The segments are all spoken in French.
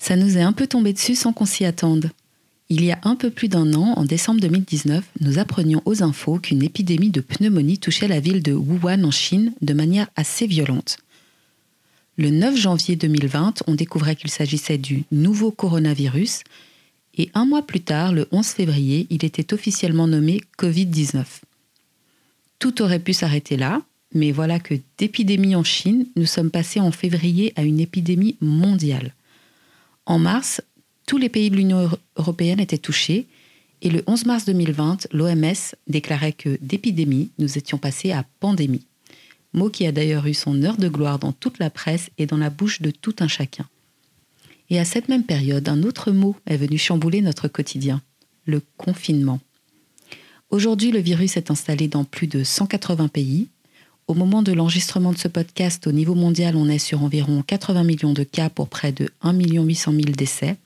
Ça nous est un peu tombé dessus sans qu'on s'y attende. Il y a un peu plus d'un an, en décembre 2019, nous apprenions aux infos qu'une épidémie de pneumonie touchait la ville de Wuhan en Chine de manière assez violente. Le 9 janvier 2020, on découvrait qu'il s'agissait du nouveau coronavirus et un mois plus tard, le 11 février, il était officiellement nommé Covid-19. Tout aurait pu s'arrêter là, mais voilà que d'épidémie en Chine, nous sommes passés en février à une épidémie mondiale. En mars, tous les pays de l'Union européenne étaient touchés et le 11 mars 2020, l'OMS déclarait que d'épidémie, nous étions passés à pandémie. Mot qui a d'ailleurs eu son heure de gloire dans toute la presse et dans la bouche de tout un chacun. Et à cette même période, un autre mot est venu chambouler notre quotidien, le confinement. Aujourd'hui, le virus est installé dans plus de 180 pays, au moment de l'enregistrement de ce podcast, au niveau mondial, on est sur environ 80 millions de cas pour près de 1 800 000 décès.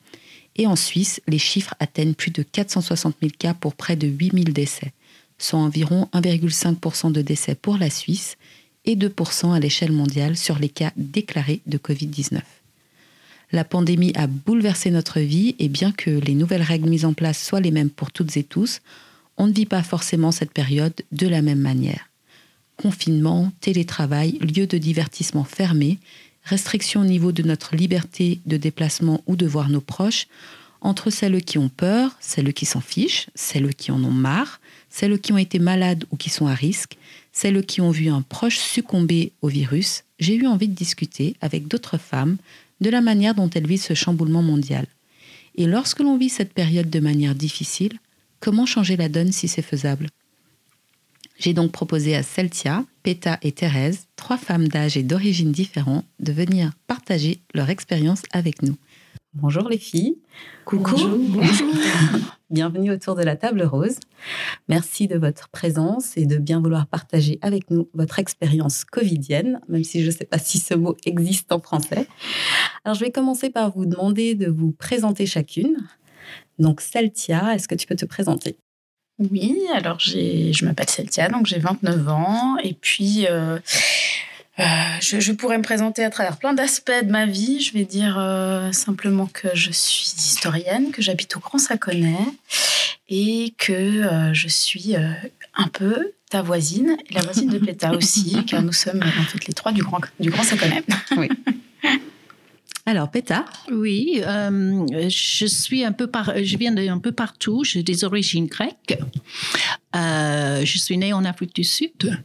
Et en Suisse, les chiffres atteignent plus de 460 000 cas pour près de 8 000 décès, soit environ 1,5% de décès pour la Suisse et 2% à l'échelle mondiale sur les cas déclarés de Covid-19. La pandémie a bouleversé notre vie et bien que les nouvelles règles mises en place soient les mêmes pour toutes et tous, on ne vit pas forcément cette période de la même manière confinement, télétravail, lieux de divertissement fermés, restrictions au niveau de notre liberté de déplacement ou de voir nos proches, entre celles qui ont peur, celles qui s'en fichent, celles qui en ont marre, celles qui ont été malades ou qui sont à risque, celles qui ont vu un proche succomber au virus, j'ai eu envie de discuter avec d'autres femmes de la manière dont elles vivent ce chamboulement mondial. Et lorsque l'on vit cette période de manière difficile, comment changer la donne si c'est faisable? J'ai donc proposé à Celtia, Peta et Thérèse, trois femmes d'âge et d'origine différents, de venir partager leur expérience avec nous. Bonjour les filles. Coucou. Bonjour. Bienvenue autour de la table rose. Merci de votre présence et de bien vouloir partager avec nous votre expérience covidienne, même si je ne sais pas si ce mot existe en français. Alors je vais commencer par vous demander de vous présenter chacune. Donc Celtia, est-ce que tu peux te présenter? Oui, alors je m'appelle Celtia, donc j'ai 29 ans. Et puis, euh, euh, je, pourrais me présenter à travers plein d'aspects de ma vie. Je vais dire euh, simplement que je suis historienne, que j'habite au Grand Saconnet et que je suis un peu ta voisine et la voisine de Péta aussi, car nous sommes en fait les trois du Grand, du Grand Saconnet. Oui. Alors, Péta Oui, euh, je suis un peu par, je viens d'un peu partout. J'ai des origines grecques. Euh, je suis née en Afrique du Sud,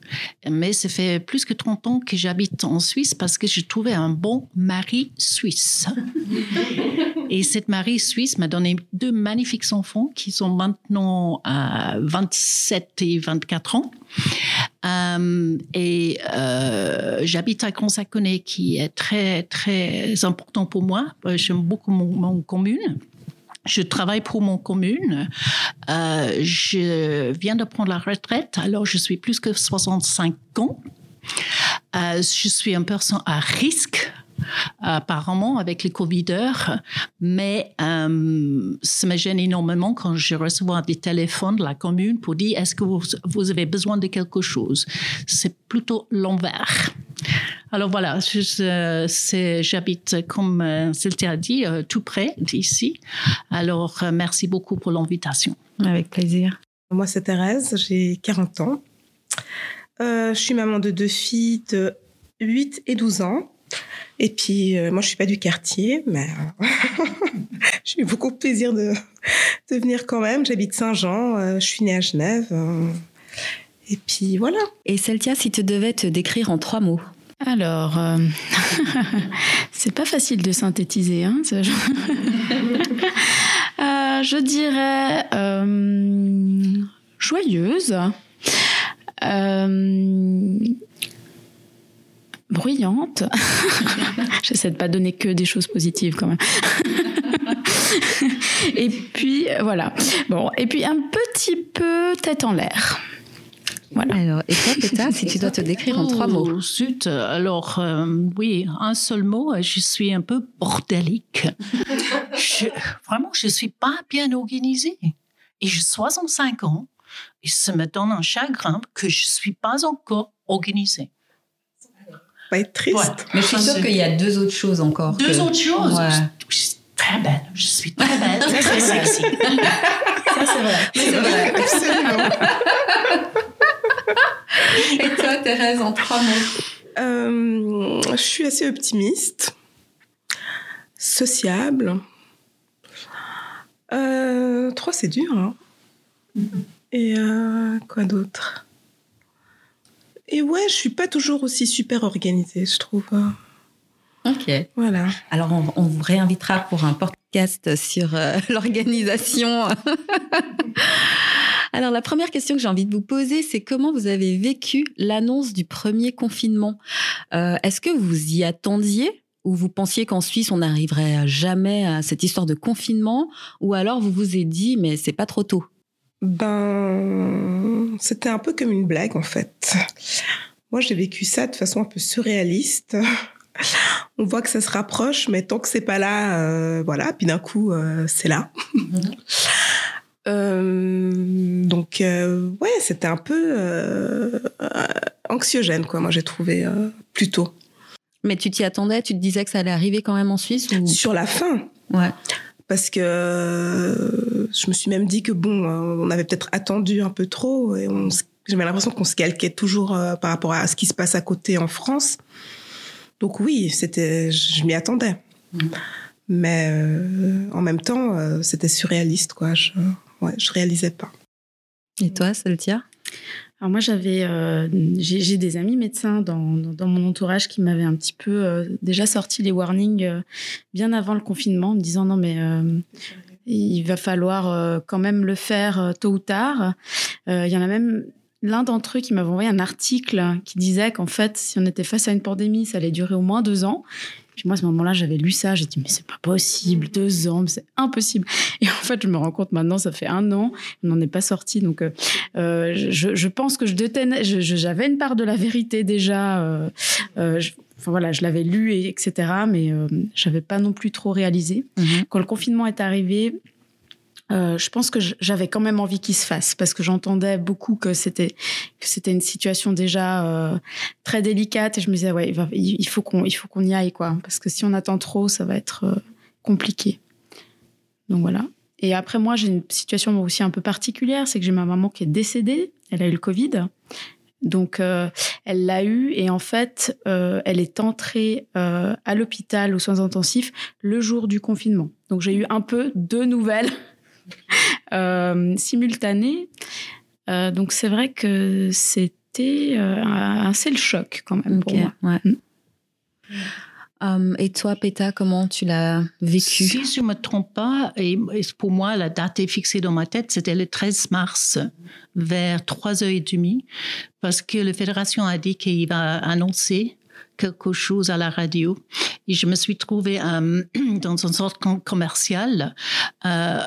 mais ça fait plus que 30 ans que j'habite en Suisse parce que j'ai trouvé un bon mari suisse. Et cette mari suisse m'a donné deux magnifiques enfants qui sont maintenant à 27 et 24 ans. Euh, et euh, j'habite à Consaconnet, qui est très, très important pour moi. Euh, j'aime beaucoup mon, commune. Je travaille pour mon commune. je viens de prendre la retraite, alors je suis plus que 65 ans. je suis une personne à risque apparemment avec les Covideurs, mais euh, ça me gêne énormément quand je reçois des téléphones de la commune pour dire est-ce que vous, avez besoin de quelque chose? C'est plutôt l'envers. Alors voilà, j'habite, comme euh, Cynthia a dit, euh, tout près d'ici. Alors merci beaucoup pour l'invitation. Avec plaisir. Moi, c'est Thérèse, j'ai 40 ans. je suis maman de deux filles de 8 et 12 ans. Et puis, euh, moi, je suis pas du quartier, mais euh, j'ai eu beaucoup de plaisir de de venir quand même. J'habite Saint-Jean, euh, je suis née à Genève. euh, et puis voilà. Et Celtia, si tu devais te décrire en trois mots Alors, euh, c'est pas facile de synthétiser. Hein, ce genre. Euh, je dirais euh, joyeuse, euh, bruyante. J'essaie de pas donner que des choses positives quand même. et puis voilà. Bon, et puis un petit peu tête en l'air. Voilà. Alors, et toi, Péta, si tu dois te décrire en trois mots Oh, zut, alors euh, oui, un seul mot, euh, je suis un peu bordélique. Je- vraiment, je suis pas bien organisée. Et j'ai 65 ans, et ça me donne un chagrin que je suis pas encore organisée. Pas être triste. Ouais. Mais je suis sûre qu'il y a deux autres choses encore. Deux que- autres choses. Ouais. Je suis très belle, je suis très belle, très sexy. Ça, c'est vrai. C'est vrai. Absolument. Et toi, Thérèse, en trois mots Euh, je suis assez optimiste, sociable. Euh, trois, c'est dur. hein. Et euh, quoi d'autre? Et ouais, je suis pas toujours aussi super organisée, je trouve. Ok. Voilà. Alors, on, on vous réinvitera pour un podcast sur euh, l'organisation. Alors, la première question que j'ai envie de vous poser, c'est comment vous avez vécu l'annonce du premier confinement? Euh, Est-ce que vous y attendiez ou vous pensiez qu'en Suisse, on n'arriverait jamais à cette histoire de confinement? Ou alors, vous vous êtes dit, mais c'est pas trop tôt? Ben, c'était un peu comme une blague en fait. Moi, j'ai vécu ça de façon un peu surréaliste. On voit que ça se rapproche, mais tant que c'est pas là, euh, voilà. Puis d'un coup, euh, c'est là. Euh, donc, ouais, c'était un peu anxiogène, quoi. Moi, j'ai trouvé plutôt Mais tu t'y attendais? Tu te disais que ça allait arriver quand même en Suisse ou... sur la fin. Ouais. Parce que euh, je me suis même dit que bon, euh, on avait peut-être attendu un peu trop et j'avais l'impression qu'on se calquait toujours euh, par rapport à ce qui se passe à côté en France. Donc oui, c'était, je m'y attendais, Mhm. mais euh, en même temps, euh, c'était surréaliste quoi. Je, ouais, je réalisais pas. Et toi, Celtia Alors moi, j'avais, euh, j'ai des amis médecins dans, dans, mon entourage qui m'avaient un petit peu euh, déjà sorti les warnings euh, bien avant le confinement, en me disant non mais euh, il va falloir euh, quand même le faire euh, tôt ou tard. Il y en a même l'un d'entre eux qui m'avait envoyé un article qui disait qu'en fait, si on était face à une pandémie, ça allait durer au moins deux ans. Puis moi, à ce moment-là, j'avais lu ça, j'ai dit mais c'est pas possible, deux ans, c'est impossible. Et en fait, je me rends compte maintenant, ça fait un an, on n'en est pas sorti, donc. euh, euh, je, je pense que je détenais, j'avais une part de la vérité déjà. euh, euh, je- enfin voilà, je l'avais lu et etc. Mais j'avais pas non plus trop réalisé. Quand le confinement est arrivé, euh, je pense que j'avais quand même envie qu'il se fasse parce que j'entendais beaucoup que c'était que c'était une situation déjà euh, très délicate et je me disais ouais il, faut qu'on il faut qu'on y aille quoi parce que si on attend trop ça va être euh, compliqué. Donc voilà. Et après moi j'ai une situation aussi un peu particulière, c'est que j'ai ma maman qui est décédée, elle a eu le Covid. Donc, euh, elle l'a eu et en fait, elle est entrée à l'hôpital aux soins intensifs le jour du confinement. Donc, j'ai eu un peu deux nouvelles euh, simultanées. Euh, donc, c'est vrai que c'était euh, un, le choc quand même pour moi. ouais. Mm. Et toi, Péta, comment tu l'as vécu? Si je me trompe pas, et et pour moi, la date est fixée dans ma tête, c'était le 13 mars, vers 3h30, parce que la fédération a dit qu'il va annoncer quelque chose à la radio. Et je me suis trouvée euh, dans une sorte com- commerciale, euh,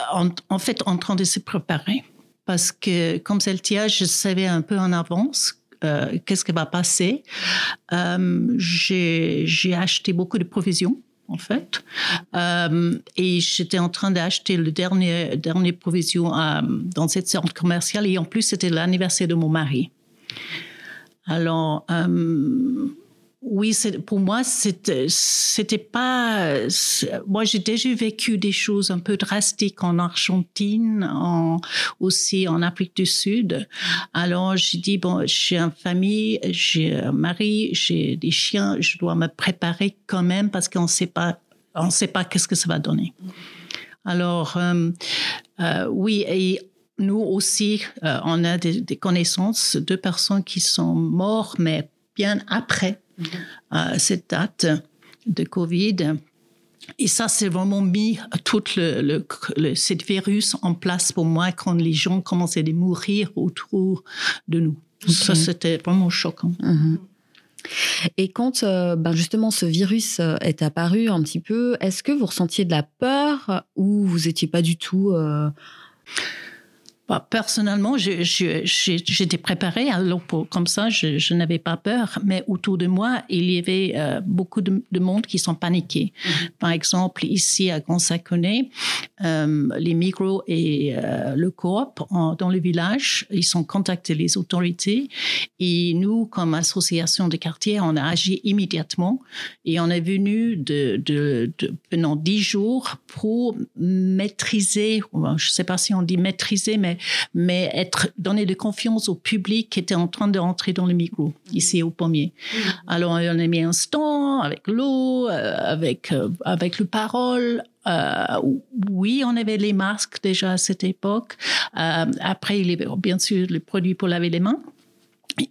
en, fait, en train de se préparer. Parce que, comme Celtia, je savais un peu en avance euh, qu'est-ce qui va passer. J'ai acheté beaucoup de provisions, en fait. Et j'étais en train d'acheter le dernier, dernier provision dans cette centre commerciale. Et en plus, c'était l'anniversaire de mon mari. Alors, oui, pour moi, c'était c'était pas. c'est- Moi, j'ai déjà vécu des choses un peu drastiques en Argentine, en, aussi en Afrique du Sud. Alors, j'ai dit bon, j'ai une famille, j'ai un mari, j'ai des chiens, je dois me préparer quand même parce qu'on sait pas, on sait pas qu'est-ce que ça va donner. Alors, oui, et nous aussi, on a des, des, connaissances de personnes qui sont mortes, mais bien après mm-hmm. cette date de Covid. Et ça, c'est vraiment mis tout le, le, cette virus en place pour moi quand les gens commençaient à mourir autour de nous. Ça, c'était vraiment choquant. Mhm. Et quand euh, ben justement ce virus euh, est apparu un petit peu, est-ce que vous ressentiez de la peur ou vous n'étiez pas du tout... Euh, bah, personnellement, j'étais préparée, alors pour, comme ça, je, n'avais pas peur. Mais autour de moi, il y avait euh, beaucoup de, monde qui sont paniqués. Mm-hmm. Par exemple, ici à Grand Saconnet, euh, les micros et euh, le coop dans le village, ils ont contacté les autorités et nous, comme association de quartier, on a agi immédiatement et on est venu de, de, de pendant dix jours pour maîtriser, je ne sais pas si on dit maîtriser, mais mais être donner de confiance au public qui était en train de rentrer dans le micro ici au pommier. Alors on a mis un stand avec l'eau, euh, avec euh, avec le parole. Euh, oui, on avait les masques déjà à cette époque. après, il y avait bien sûr le produit pour laver les mains.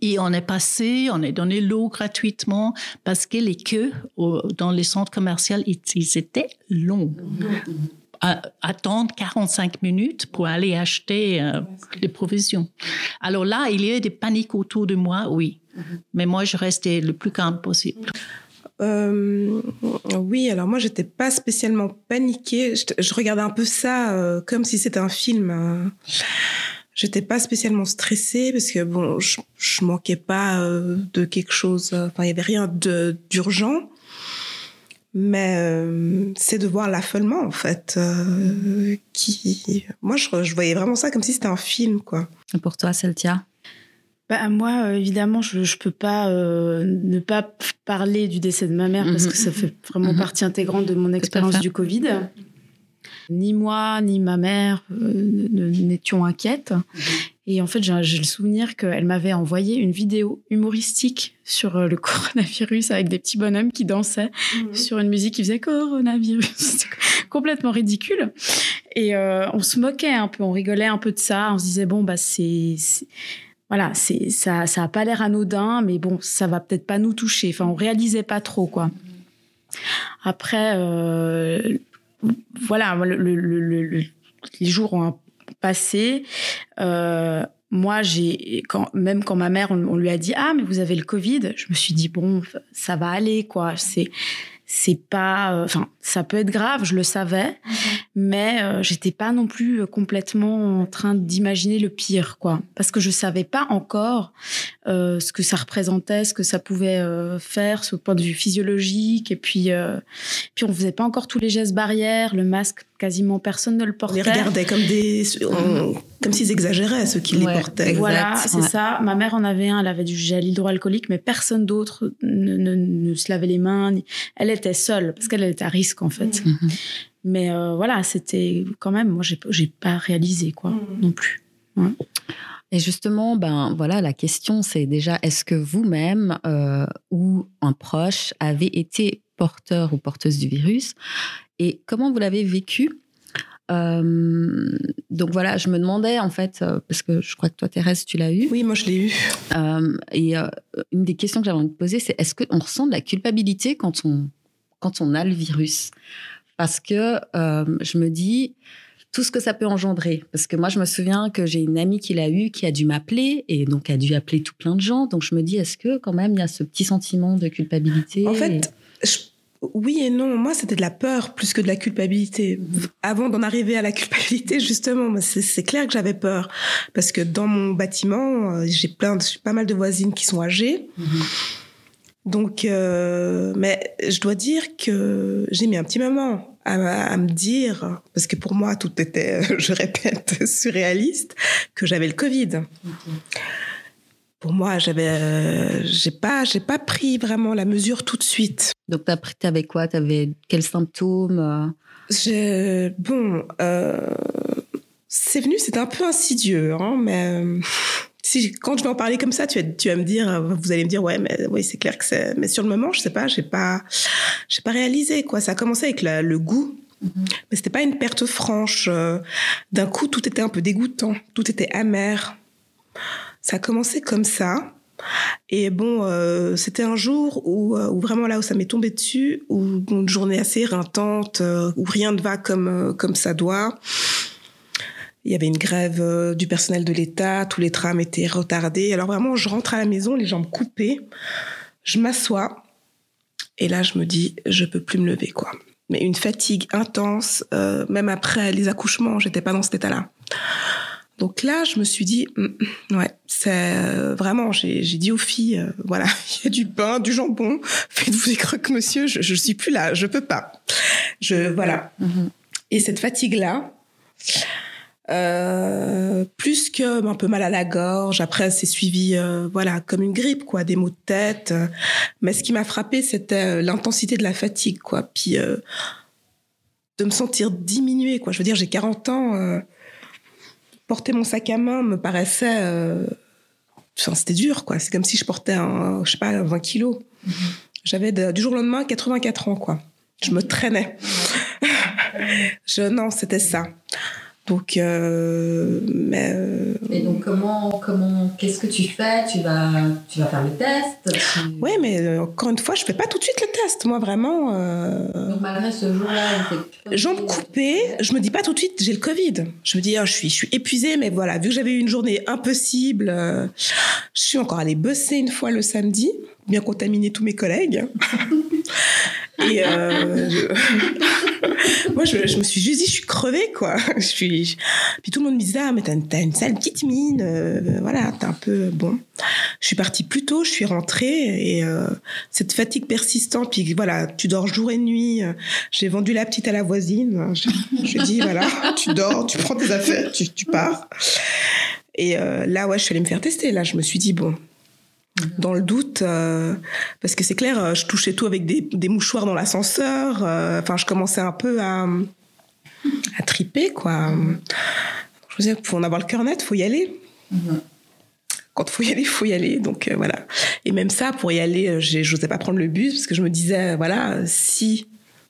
Et on est passé, on a donné l'eau gratuitement parce que les queues dans les centres commerciaux, ils, ils étaient longs attendre 45 minutes pour aller acheter euh, des provisions. Alors là, il y a des paniques autour de moi, oui. Mais moi, je restais le plus calme possible. Euh, oui, alors moi, j'étais pas spécialement paniquée. Je, regardais un peu ça euh, comme si c'était un film. J'étais pas spécialement stressée parce que bon, je, je manquais pas de quelque chose. Enfin, il y avait rien d'urgent mais euh, c'est de voir l'affolement en fait euh, qui moi je, je, voyais vraiment ça comme si c'était un film quoi. Et pour toi Celtia? Bah, moi euh, évidemment je je peux pas ne pas parler du décès de ma mère parce que ça fait vraiment mhm. partie intégrante de mon expérience du Covid. Ni moi ni ma mère n'étions inquiètes et en fait, j'ai le souvenir qu'elle m'avait envoyé une vidéo humoristique sur euh, le coronavirus avec des petits bonhommes qui dansaient mhm. sur une musique qui faisait coronavirus. complètement ridicule. Et euh, on se moquait un peu, on rigolait un peu de ça. On se disait, bon, bah, c'est. Voilà, c'est ça, ça a pas l'air anodin, mais bon, ça va peut-être pas nous toucher. Enfin, on réalisait pas trop, quoi. Après, euh, voilà, le, les jours ont passé. Euh, moi, j'ai quand même quand ma mère, on, lui a dit ah mais vous avez le Covid, je me suis dit bon ça va aller quoi. C'est c'est pas, euh, enfin, ça peut être grave, je le savais, mhm. mais euh, j'étais pas non plus complètement en train d'imaginer le pire, quoi, parce que je savais pas encore euh, ce que ça représentait, ce que ça pouvait faire, ce point de vue physiologique, et puis, puis on faisait pas encore tous les gestes barrières, le masque quasiment personne ne le portait. On les regardait comme des, comme s'ils exagéraient ceux qui les portaient. Voilà, c'est ça. Ma mère en avait un, elle avait du gel hydroalcoolique, mais personne d'autre ne, ne, se lavait les mains. Elle était seule parce qu'elle était à risque en fait. Mm. Mm-hmm. Mais euh, voilà, c'était quand même, moi j'ai pas réalisé quoi mm. non plus. Et justement, ben voilà, la question c'est déjà est-ce que vous-même euh, ou un proche avez été porteur ou porteuse du virus et comment vous l'avez vécu? Euh, donc voilà, je me demandais en fait, euh, parce que je crois que toi Thérèse, tu l'as eu. Oui, moi je l'ai eu. Euh, et une des questions que j'avais envie de poser, c'est est-ce qu'on ressent de la culpabilité quand on, quand on a le virus? Parce que je me dis tout ce que ça peut engendrer. Parce que moi, je me souviens que j'ai une amie qui l'a eu, qui a dû m'appeler, et donc a dû appeler tout plein de gens. Donc je me dis, est-ce que quand même il y a ce petit sentiment de culpabilité? En fait, je oui et non. Moi, c'était de la peur plus que de la culpabilité. Avant d'en arriver à la culpabilité, justement, c'est clair que j'avais peur parce que dans mon bâtiment, euh, j'ai plein, de, pas mal de voisines qui sont âgées. Donc, euh, mais je dois dire que j'ai mis un petit moment à, me dire, parce que pour moi, tout était, je répète, surréaliste, que j'avais le Covid pour moi, j'avais, euh, j'ai pas, j'ai pas pris vraiment la mesure tout de suite. Donc, t'as pris, t'avais quoi? T'avais quels symptômes euh? Bon, euh, c'est venu, c'était un peu insidieux, hein, mais si quand je vais en parler comme ça, tu vas, tu vas me dire, vous allez me dire, ouais, mais oui, c'est clair que c'est, mais sur le moment, je sais pas, j'ai pas, j'ai pas réalisé quoi. Ça a commencé avec le goût Mais c'était pas une perte franche. Euh, D'un coup, tout était un peu dégoûtant, tout était amer. Ça a commencé comme ça. Et bon, euh, c'était un jour où, euh, où vraiment là où ça m'est tombé dessus, où une journée assez éreintante, euh, où rien ne va comme ça doit. Il y avait une grève du personnel de l'État, tous les trams étaient retardés. Alors vraiment, je rentre à la maison, les jambes coupées, je m'assois et là je me dis, je peux plus me lever quoi. Mais une fatigue intense, même après les accouchements, j'étais pas dans cet état-là. Donc là, je me suis dit, Hum, ouais, c'est euh, vraiment, j'ai dit aux filles, euh, voilà, il y a du pain, du jambon, faites-vous des croques, monsieur, je, je suis plus là, je peux pas. Je, voilà. Et cette fatigue-là, euh, plus que un peu mal à la gorge, après c'est suivi, euh, voilà, comme une grippe, quoi, des maux de tête. Mais ce qui m'a frappé, c'était l'intensité de la fatigue, quoi. Puis euh, de me sentir diminuée, quoi. Je veux dire, j'ai 40 ans. Porter mon sac à main me paraissait. euh, Enfin, c'était dur, quoi. C'est comme si je portais, un, je sais pas, 20 kilos. J'avais de- du jour au lendemain 84 ans, quoi. Je me traînais. je, non, c'était ça. Donc, euh, mais, euh, Et donc, comment, comment, qu'est-ce que tu fais? Tu vas, tu vas faire le test? Tu- ouais, mais euh, encore une fois, je fais pas tout de suite le test. Moi, vraiment, euh, Donc, malgré ce jour-là, jambes coupées, je me dis pas tout de suite j'ai le Covid. Je me dis ah, je suis je suis épuisée mais voilà, vu que j'avais eu une journée impossible, euh, je suis encore allée bosser une fois le samedi, bien contaminé tous mes collègues. Et euh, je- moi je, je me suis juste dit je suis crevée quoi. Je puis tout le monde me disait ah mais t'as une, sale petite mine, euh, voilà t'es un peu bon. Je suis partie plus tôt, je suis rentrée et euh, cette fatigue persistante puis voilà tu dors jour et nuit. euh, j'ai vendu la petite à la voisine. Je, je ai dit, voilà, tu dors, tu prends tes affaires, tu, pars. Et là, ouais, je suis allée me faire tester. Là, je me suis dit, bon, dans le doute, euh, parce que c'est clair, euh, je touchais tout avec des, des mouchoirs dans l'ascenseur. euh, Enfin, je commençais un peu à, à triper, quoi. Je me disais, pour en avoir le cœur net, faut y aller. Quand faut y aller, faut y aller. Donc euh, voilà. Et même ça, pour y aller, j'ai- j'osais pas prendre le bus parce que je me disais, voilà, si,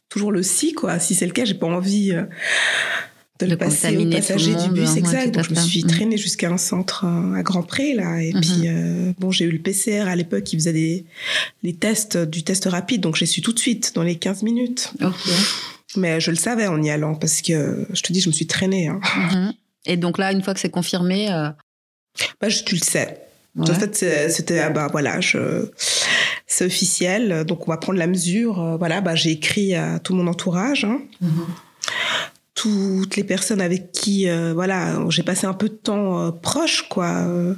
toujours le si, quoi. Si c'est le cas, j'ai pas envie de le passer aux passagers du bus. ouais, exact. Donc je me suis Mhm. traînée jusqu'à un centre euh, à Grand Pré, là. Et puis, euh, bon, j'ai eu le PCR à l'époque qui faisait des, les tests, du test rapide. Donc j'ai su tout de suite, dans les 15 minutes. Ok. Mais je le savais en y allant parce que, je te dis, je me suis traînée. Hein. Mhm. Et donc là, une fois que c'est confirmé, euh, Bah, je- tu le sais. ouais. En fait, c'était ah bah voilà, je c'est officiel, donc on va prendre la mesure. Voilà, bah j'ai écrit à tout mon entourage, hein, Mhm. Toutes les personnes avec qui euh, voilà, j'ai passé un peu de temps euh, proche quoi. euh,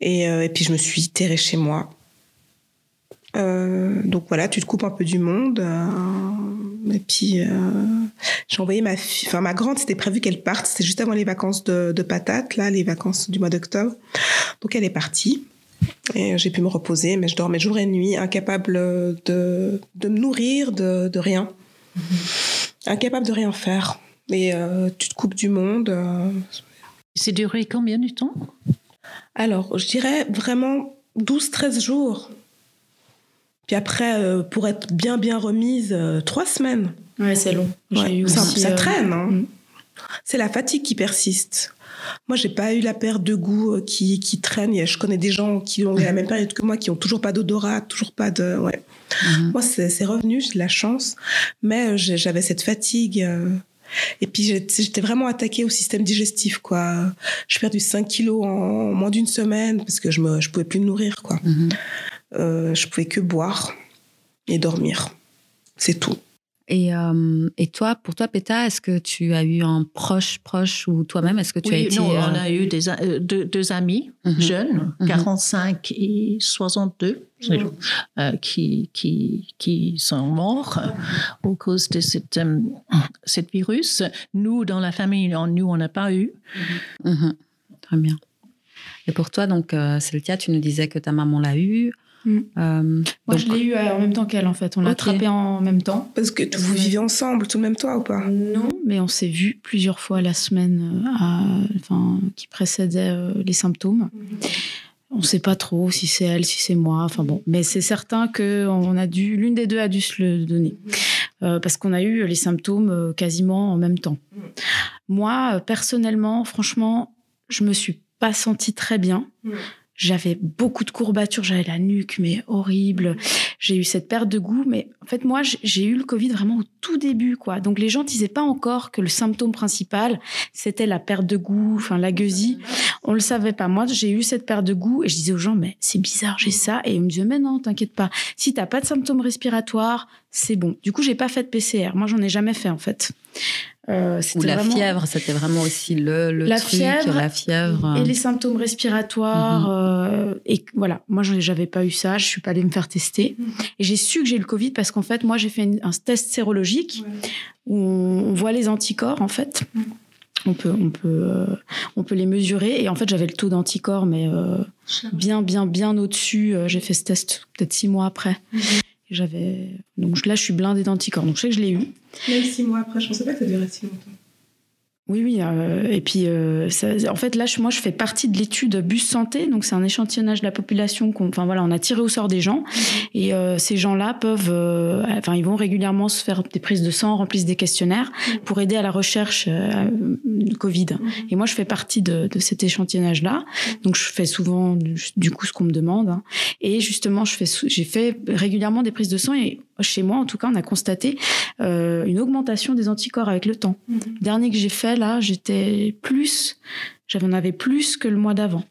et, puis je me suis terrée chez moi. Donc voilà, tu te coupes un peu du monde. et puis j'ai envoyé ma fille, enfin ma grande, c'était prévu qu'elle parte, c'était juste avant les vacances de, patates, là, les vacances du mois d'octobre. Donc elle est partie. Et j'ai pu me reposer, mais je dormais jour et nuit, incapable de, de me nourrir, de, de rien. Incapable de rien faire. Et euh, tu te coupes du monde. euh. C'est duré combien de temps? Alors, je dirais vraiment 12-13 jours. Puis après, euh, pour être bien, bien remise, euh, trois semaines. Ouais, c'est long. J'ai Ouais, eu ça, aussi, ça traîne. hein. mm. C'est la fatigue qui persiste. Moi, j'ai pas eu la perte de goût qui, qui traîne. Et Je connais des gens qui ont eu la même période que moi, qui ont toujours pas d'odorat, toujours pas de. Ouais. Mhm. Moi, c'est revenu, j'ai de la chance. Mais euh, j'avais cette fatigue. euh, et puis, j'étais vraiment attaquée au système digestif, quoi. J'ai perdu 5 kilos en moins d'une semaine parce que je me, je pouvais plus me nourrir, quoi. Euh, je pouvais que boire et dormir. C'est tout. Et, euh, et toi, pour toi, Péta, est-ce que tu as eu un proche, proche ou toi-même, est-ce que tu as été... non, euh, on a eu des, euh, deux, deux amis Mhm. jeunes, Mhm. 45 et 62, c'est- euh, qui, qui, qui sont morts au cause de cette, euh, cette virus. Nous, dans la famille, on- nous, on n'a pas eu. Mhm. Très bien. Et pour toi, donc, euh, Céltia, tu nous disais que ta maman l'a eu. Mm. Euh, Moi, donc- je l'ai eu euh, en même temps qu'elle, en fait. On l'a attrapé en même temps. Parce que vous vivez ensemble, tout le même toit ou pas? Non, mais on s'est vu plusieurs fois la semaine euh, à- enfin, qui précédait euh, les symptômes. On ne sait pas trop si c'est elle, si c'est moi. Enfin bon, mais c'est certain que a dû, l'une des deux a dû se le donner. euh, parce qu'on a eu les symptômes euh, quasiment en même temps. Moi, euh, personnellement, franchement, je me suis pas sentie très bien. J'avais beaucoup de courbatures, j'avais la nuque, mais horrible. J'ai eu cette perte de goût, mais en fait, moi, j'ai eu le Covid vraiment au tout début, quoi. Donc, les gens disaient pas encore que le symptôme principal, c'était la perte de goût, enfin, la gueusie. On le savait pas. Moi, j'ai eu cette perte de goût et je disais aux gens, mais c'est bizarre, j'ai ça. Et ils me disaient, mais non, t'inquiète pas. Si t'as pas de symptômes respiratoires, c'est bon. Du coup, j'ai pas fait de PCR. Moi, j'en ai jamais fait, en fait. Euh, Ou c'était la vraiment- fièvre, c'était vraiment aussi le, le La truc, fièvre la fièvre. et les symptômes respiratoires. euh, et voilà, moi, j'avais pas eu ça. Je suis pas allée me faire tester. Et j'ai su que j'ai eu le Covid parce qu'en fait, moi, j'ai fait une- un test sérologique où on, on voit les anticorps, en fait. On peut, on, peut, euh, on peut les mesurer. Et en fait, j'avais le taux d'anticorps, mais euh, bien, bien, bien au-dessus. J'ai fait ce test peut-être six mois après. J'avais donc là, je suis blindée d'anticorps. Donc je sais que je l'ai eu. Même six mois après, je pensais pas que ça durait si longtemps. Oui, oui. euh, et puis, euh, ça- en fait, là, je- moi, je fais partie de l'étude Bus Santé. Donc, c'est un échantillonnage de la population. qu'on- Enfin, voilà, on a tiré au sort des gens. Et euh, ces gens-là peuvent... euh, enfin, ils vont régulièrement se faire des prises de sang, remplissent des questionnaires pour aider à la recherche euh, du Covid. Et moi, je fais partie de, de cet échantillonnage-là. Donc, je fais souvent, du, coup, ce qu'on me demande. hein. Et justement, je fais j'ai fait régulièrement des prises de sang. Et chez moi, en tout cas, on a constaté euh, une augmentation des anticorps avec le temps. Le dernier que j'ai fait, là, j'étais plus... J'en avais plus que le mois d'avant.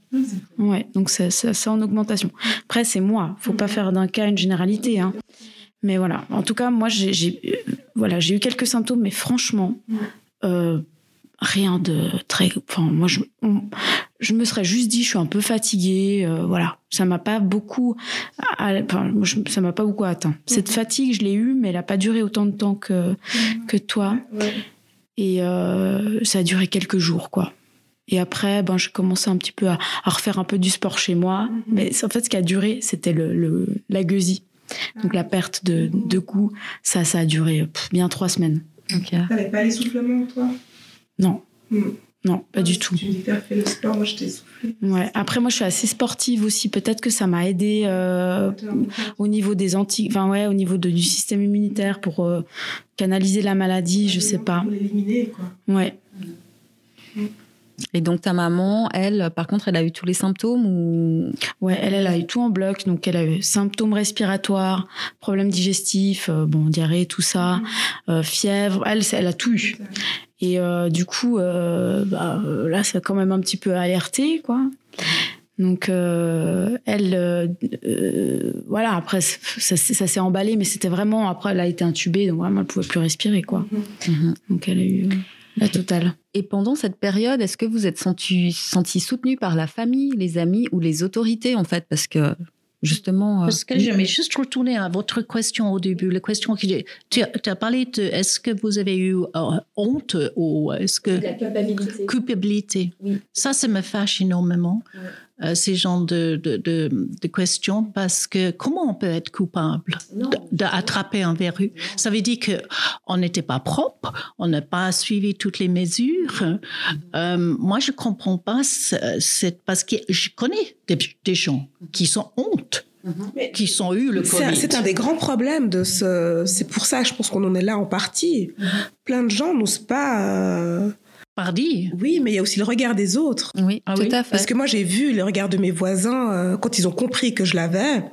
Ouais, donc c'est en augmentation. Après, c'est moi. Faut pas faire d'un cas une généralité. Hein. Mais voilà. En tout cas, moi, j'ai euh, voilà, eu quelques symptômes, mais franchement, euh, rien de très. Enfin, moi, je, je me serais juste dit, je suis un peu fatiguée. euh, voilà, ça m'a pas beaucoup. à- Enfin, moi, je- ça m'a pas beaucoup atteint. Cette fatigue, je l'ai eue, mais elle a pas duré autant de temps que que toi. Et euh, ça a duré quelques jours, quoi. Et après, ben, j'ai commencé un petit peu à, à refaire un peu du sport chez moi. Mais c'est- en fait, ce qui a duré, c'était le, le- la gueusie. Donc la perte de, de goût, ça, ça a duré pff, bien trois semaines. Ok. T'avais pas l'essoufflement, toi? Non, Hmm. non, pas du tout. Tu fait le sport, moi je t'ai soufflé. Ouais. Après, moi, je suis assez sportive aussi. Peut-être que ça m'a aidé euh, au niveau des anti, enfin ouais, au niveau de- du système immunitaire pour euh, canaliser la maladie. Je sais pas. Pour l'éliminer, quoi. Ouais. Et donc ta maman, elle, par contre, elle a eu tous les symptômes ou? Ouais, elle, elle a eu tout en bloc. Donc, elle a eu symptômes respiratoires, problèmes digestifs, euh, bon, diarrhée, tout ça, euh, fièvre. Elle, elle a tout eu. Et euh, du coup, euh, bah, euh, là, ça a quand même un petit peu alerté, quoi. Donc, euh, elle, euh, euh, voilà, après, ça, s'est- ça s'est emballé, mais c'était vraiment, après, elle a été intubée, donc vraiment, elle pouvait plus respirer, quoi. Mhm. Donc, elle a eu la totale. Et pendant cette période, est-ce que vous êtes senti, senti soutenu par la famille, les amis ou les autorités en fait? Parce que justement. euh, Parce que je vais juste retourner à votre question au début. La question que j'ai. Tu, as- tu as parlé de est-ce que vous avez eu euh, honte ou est-ce que. culpabilité. Culpabilité? Oui. Ça, ça me fâche énormément, euh, ces genres de, de, de, de questions, parce que comment on peut être coupable d'attraper un verrou Ça veut dire qu'on n'était pas propre, on n'a pas suivi toutes les mesures. Euh, moi, je comprends pas, ce- c'est parce que je connais des, des gens qui sont honte, Mais qui sont eu le Covid. c'est un des grands problèmes de ce. C'est pour ça, je pense qu'on en est là en partie. Plein de gens n'osent pas. euh, Pardi. Oui, mais il y a aussi le regard des autres. Oui, Ah tout oui, à fait. Parce que moi, j'ai vu le regard de mes voisins euh, quand ils ont compris que je l'avais.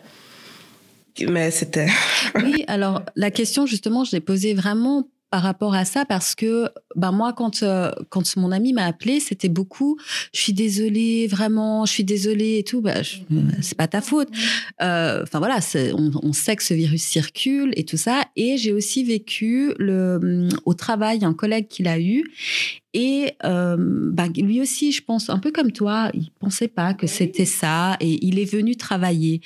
Mais c'était. Oui, alors la question justement, je l'ai posée vraiment par rapport à ça parce que bah moi quand euh, quand mon ami m'a appelé c'était beaucoup je suis désolée vraiment je suis désolée et tout. Bah c'est pas ta faute. Euh, enfin voilà on, on sait que ce virus circule et tout ça. Et j'ai aussi vécu le hum, au travail un collègue qu'il a eu. Et euh, bah, lui aussi, je pense, un peu comme toi, il pensait pas que c'était ça et il est venu travailler.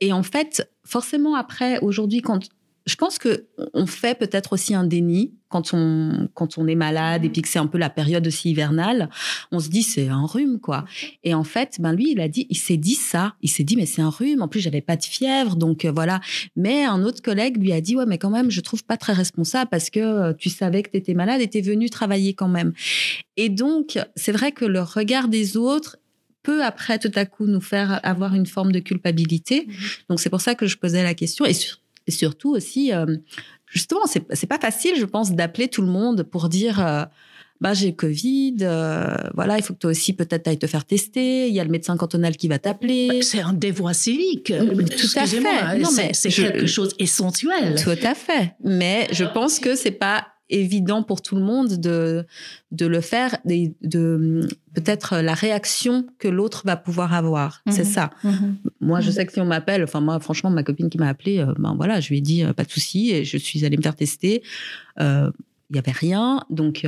Et en fait, forcément, après, aujourd'hui, quand je pense que on fait peut-être aussi un déni quand on quand on est malade et puis que c'est un peu la période aussi hivernale, on se dit c'est un rhume quoi. Et en fait, ben lui, il a dit, il s'est dit ça, il s'est dit mais c'est un rhume. En plus, j'avais pas de fièvre, donc euh, voilà. Mais un autre collègue lui a dit ouais mais quand même, je trouve pas très responsable parce que euh, tu savais que tu étais malade et t'es venu travailler quand même. Et donc, c'est vrai que le regard des autres peut après tout à coup nous faire avoir une forme de culpabilité. Donc c'est pour ça que je posais la question et, sur- et surtout aussi, euh, justement, c'est c'est pas facile, je pense, d'appeler tout le monde pour dire. euh, bah, j'ai le Covid, euh, voilà, il faut que toi aussi peut-être ailles te faire tester. Il y a le médecin cantonal qui va t'appeler. C'est un devoir civique. Tout à fait. Non, c'est- mais c'est je- quelque chose essentiel. Tout à fait. Mais je pense que c'est pas évident pour tout le monde de de le faire, de, de peut-être la réaction que l'autre va pouvoir avoir. C'est Mhm. ça. Moi, je sais que si on m'appelle, enfin moi, franchement, ma copine qui m'a appelé, euh, ben voilà, je lui ai dit euh, pas de souci et je suis allée me faire tester. Euh, Il y avait rien, donc.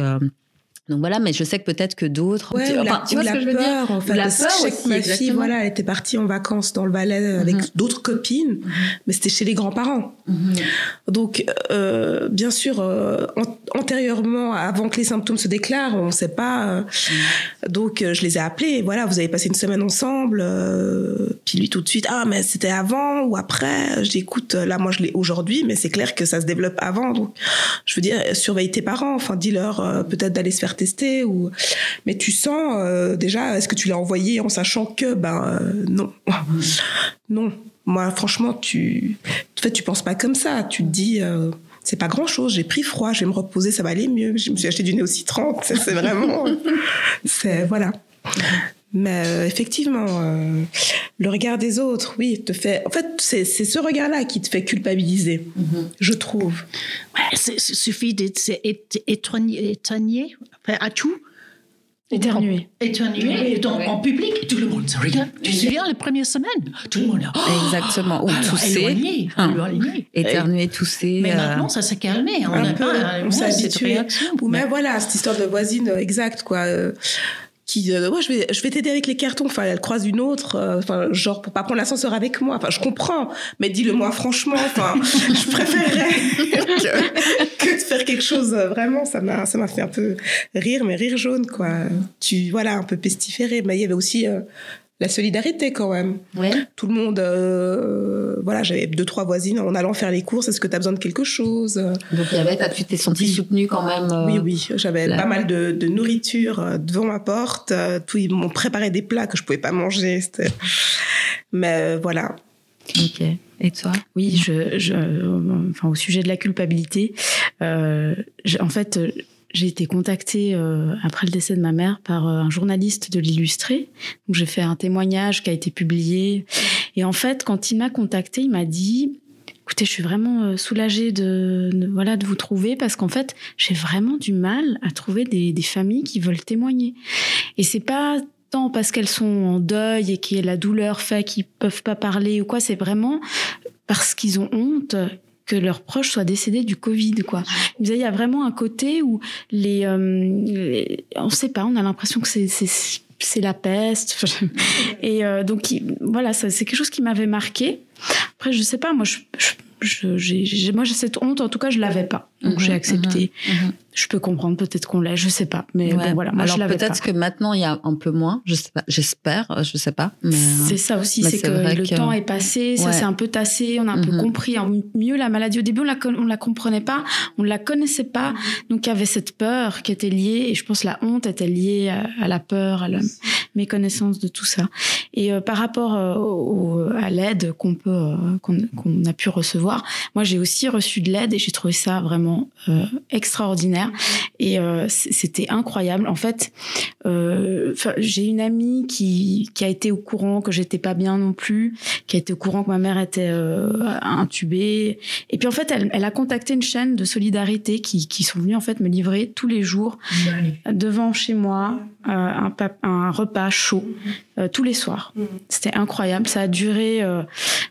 Donc voilà, mais je sais que peut-être que d'autres. Ouais, enfin, la, tu vois ce que je veux dire peur, en fait. La que peur je sais que aussi, ma fille, exactement. voilà, elle était partie en vacances dans le Valais avec Mhm. d'autres copines, mais c'était chez les grands-parents. Mhm. Donc, euh, bien sûr, euh, an- antérieurement, avant que les symptômes se déclarent, on ne sait pas. euh, donc, euh, je les ai appelés. Voilà, vous avez passé une semaine ensemble. euh, puis lui, tout de suite, ah, mais c'était avant ou après? Je dis, écoute, là, moi, je l'ai aujourd'hui, mais c'est clair que ça se développe avant. Donc, je veux dire, surveille tes parents. Enfin, dis-leur euh, peut-être d'aller se faire tester. Ou... Mais tu sens euh, déjà, est-ce que tu l'as envoyé en sachant que, ben, euh, non. non. Moi, franchement, tu, en fait, tu penses pas comme ça. Tu te dis, euh, c'est pas grand chose. J'ai pris froid, je vais me reposer, ça va aller mieux. Je me suis acheté du néocitrant. C'est c'est vraiment, c'est voilà. Mais euh, effectivement, euh, le regard des autres, oui, te fait. En fait, c'est ce regard-là qui te fait culpabiliser, je trouve. Ouais, il suffit d'être étonné enfin, à tout. Éternuer. Étonné dans- en public, tout le monde se regarde. Tu te souviens les premières semaines? Tout le monde a. oh, Exactement. Ou alors, tousser. éloigné, Hein. éloigné. Éternuer, tousser. Mais euh, maintenant, ça s'est calmé. On Un n'a peu, pas on ouais, s'est cette habitué. réaction. Ou même voilà, cette histoire de voisine euh, exacte, quoi. Qui, euh, ouais, je vais, je vais t'aider avec les cartons. Enfin, elle croise une autre, euh, enfin, genre pour pas prendre l'ascenseur avec moi. Enfin, je comprends, mais dis-le-moi franchement. Enfin, je préférerais que, que de faire quelque chose. euh, Vraiment, ça m'a, ça m'a fait un peu rire, mais rire jaune, quoi. Tu, voilà, un peu pestiféré. Mais il y avait aussi euh, la solidarité quand même. Ouais. Tout le monde, euh, voilà, j'avais deux trois voisines en allant faire les courses. Est-ce que tu as besoin de quelque chose? Donc il y avait, tu t'es senti soutenu quand même. euh, oui, oui, j'avais pas mal de, de nourriture euh, devant ma porte. Tout, ils m'ont préparé des plats que je pouvais pas manger. Mais euh, voilà. Ok. Et toi? Oui, je, je, enfin, au sujet de la culpabilité, euh, en fait, j'ai été contactée euh, après le décès de ma mère par euh, un journaliste de l'Illustré. J'ai fait un témoignage qui a été publié. Et en fait, quand il m'a contactée, il m'a dit Écoutez, je suis vraiment euh, soulagée de, voilà, de vous trouver parce qu'en fait, j'ai vraiment du mal à trouver des, des familles qui veulent témoigner. Et c'est pas tant parce qu'elles sont en deuil et que la douleur fait qu'ils peuvent pas parler ou quoi, c'est vraiment parce qu'ils ont honte que leurs proches soient décédés du Covid, quoi. Il y a vraiment un côté où les, euh, les- on sait pas, on a l'impression que c'est, c'est, la peste. Et euh, donc, il- voilà, c'est quelque chose qui m'avait marqué. Après, je sais pas, moi, je, je- moi, j'ai cette honte, en tout cas, je l'avais pas. Donc, Mhm, j'ai accepté. mhm. Je peux comprendre, peut-être qu'on l'ait, je sais pas. Mais Ouais. bon, voilà, moi, Alors je l'avais pas. peut-être que maintenant il y a un peu moins. Je sais pas. J'espère. Je sais pas. Euh, C'est ça aussi, c'est que le que- temps est passé, ça Ouais. s'est un peu tassé, on a un peu Mhm. compris mieux la maladie. Au début, on la, on la comprenait pas, on la connaissait pas, donc il y avait cette peur qui était liée, et je pense la honte était liée à, à la peur, à la méconnaissance de tout ça. Et euh, par rapport euh, au- à l'aide qu'on peut, euh, qu'on a pu recevoir, moi j'ai aussi reçu de l'aide et j'ai trouvé ça vraiment euh, extraordinaire. Et euh, c'était incroyable. En fait, euh, j'ai une amie qui, qui a été au courant que j'étais pas bien non plus, qui a été au courant que ma mère était intubée. Et puis en fait, elle, elle a contacté une chaîne de solidarité qui, qui sont venus en fait me livrer tous les jours devant chez moi un, repas chaud euh, tous les soirs. C'était incroyable. Ça a duré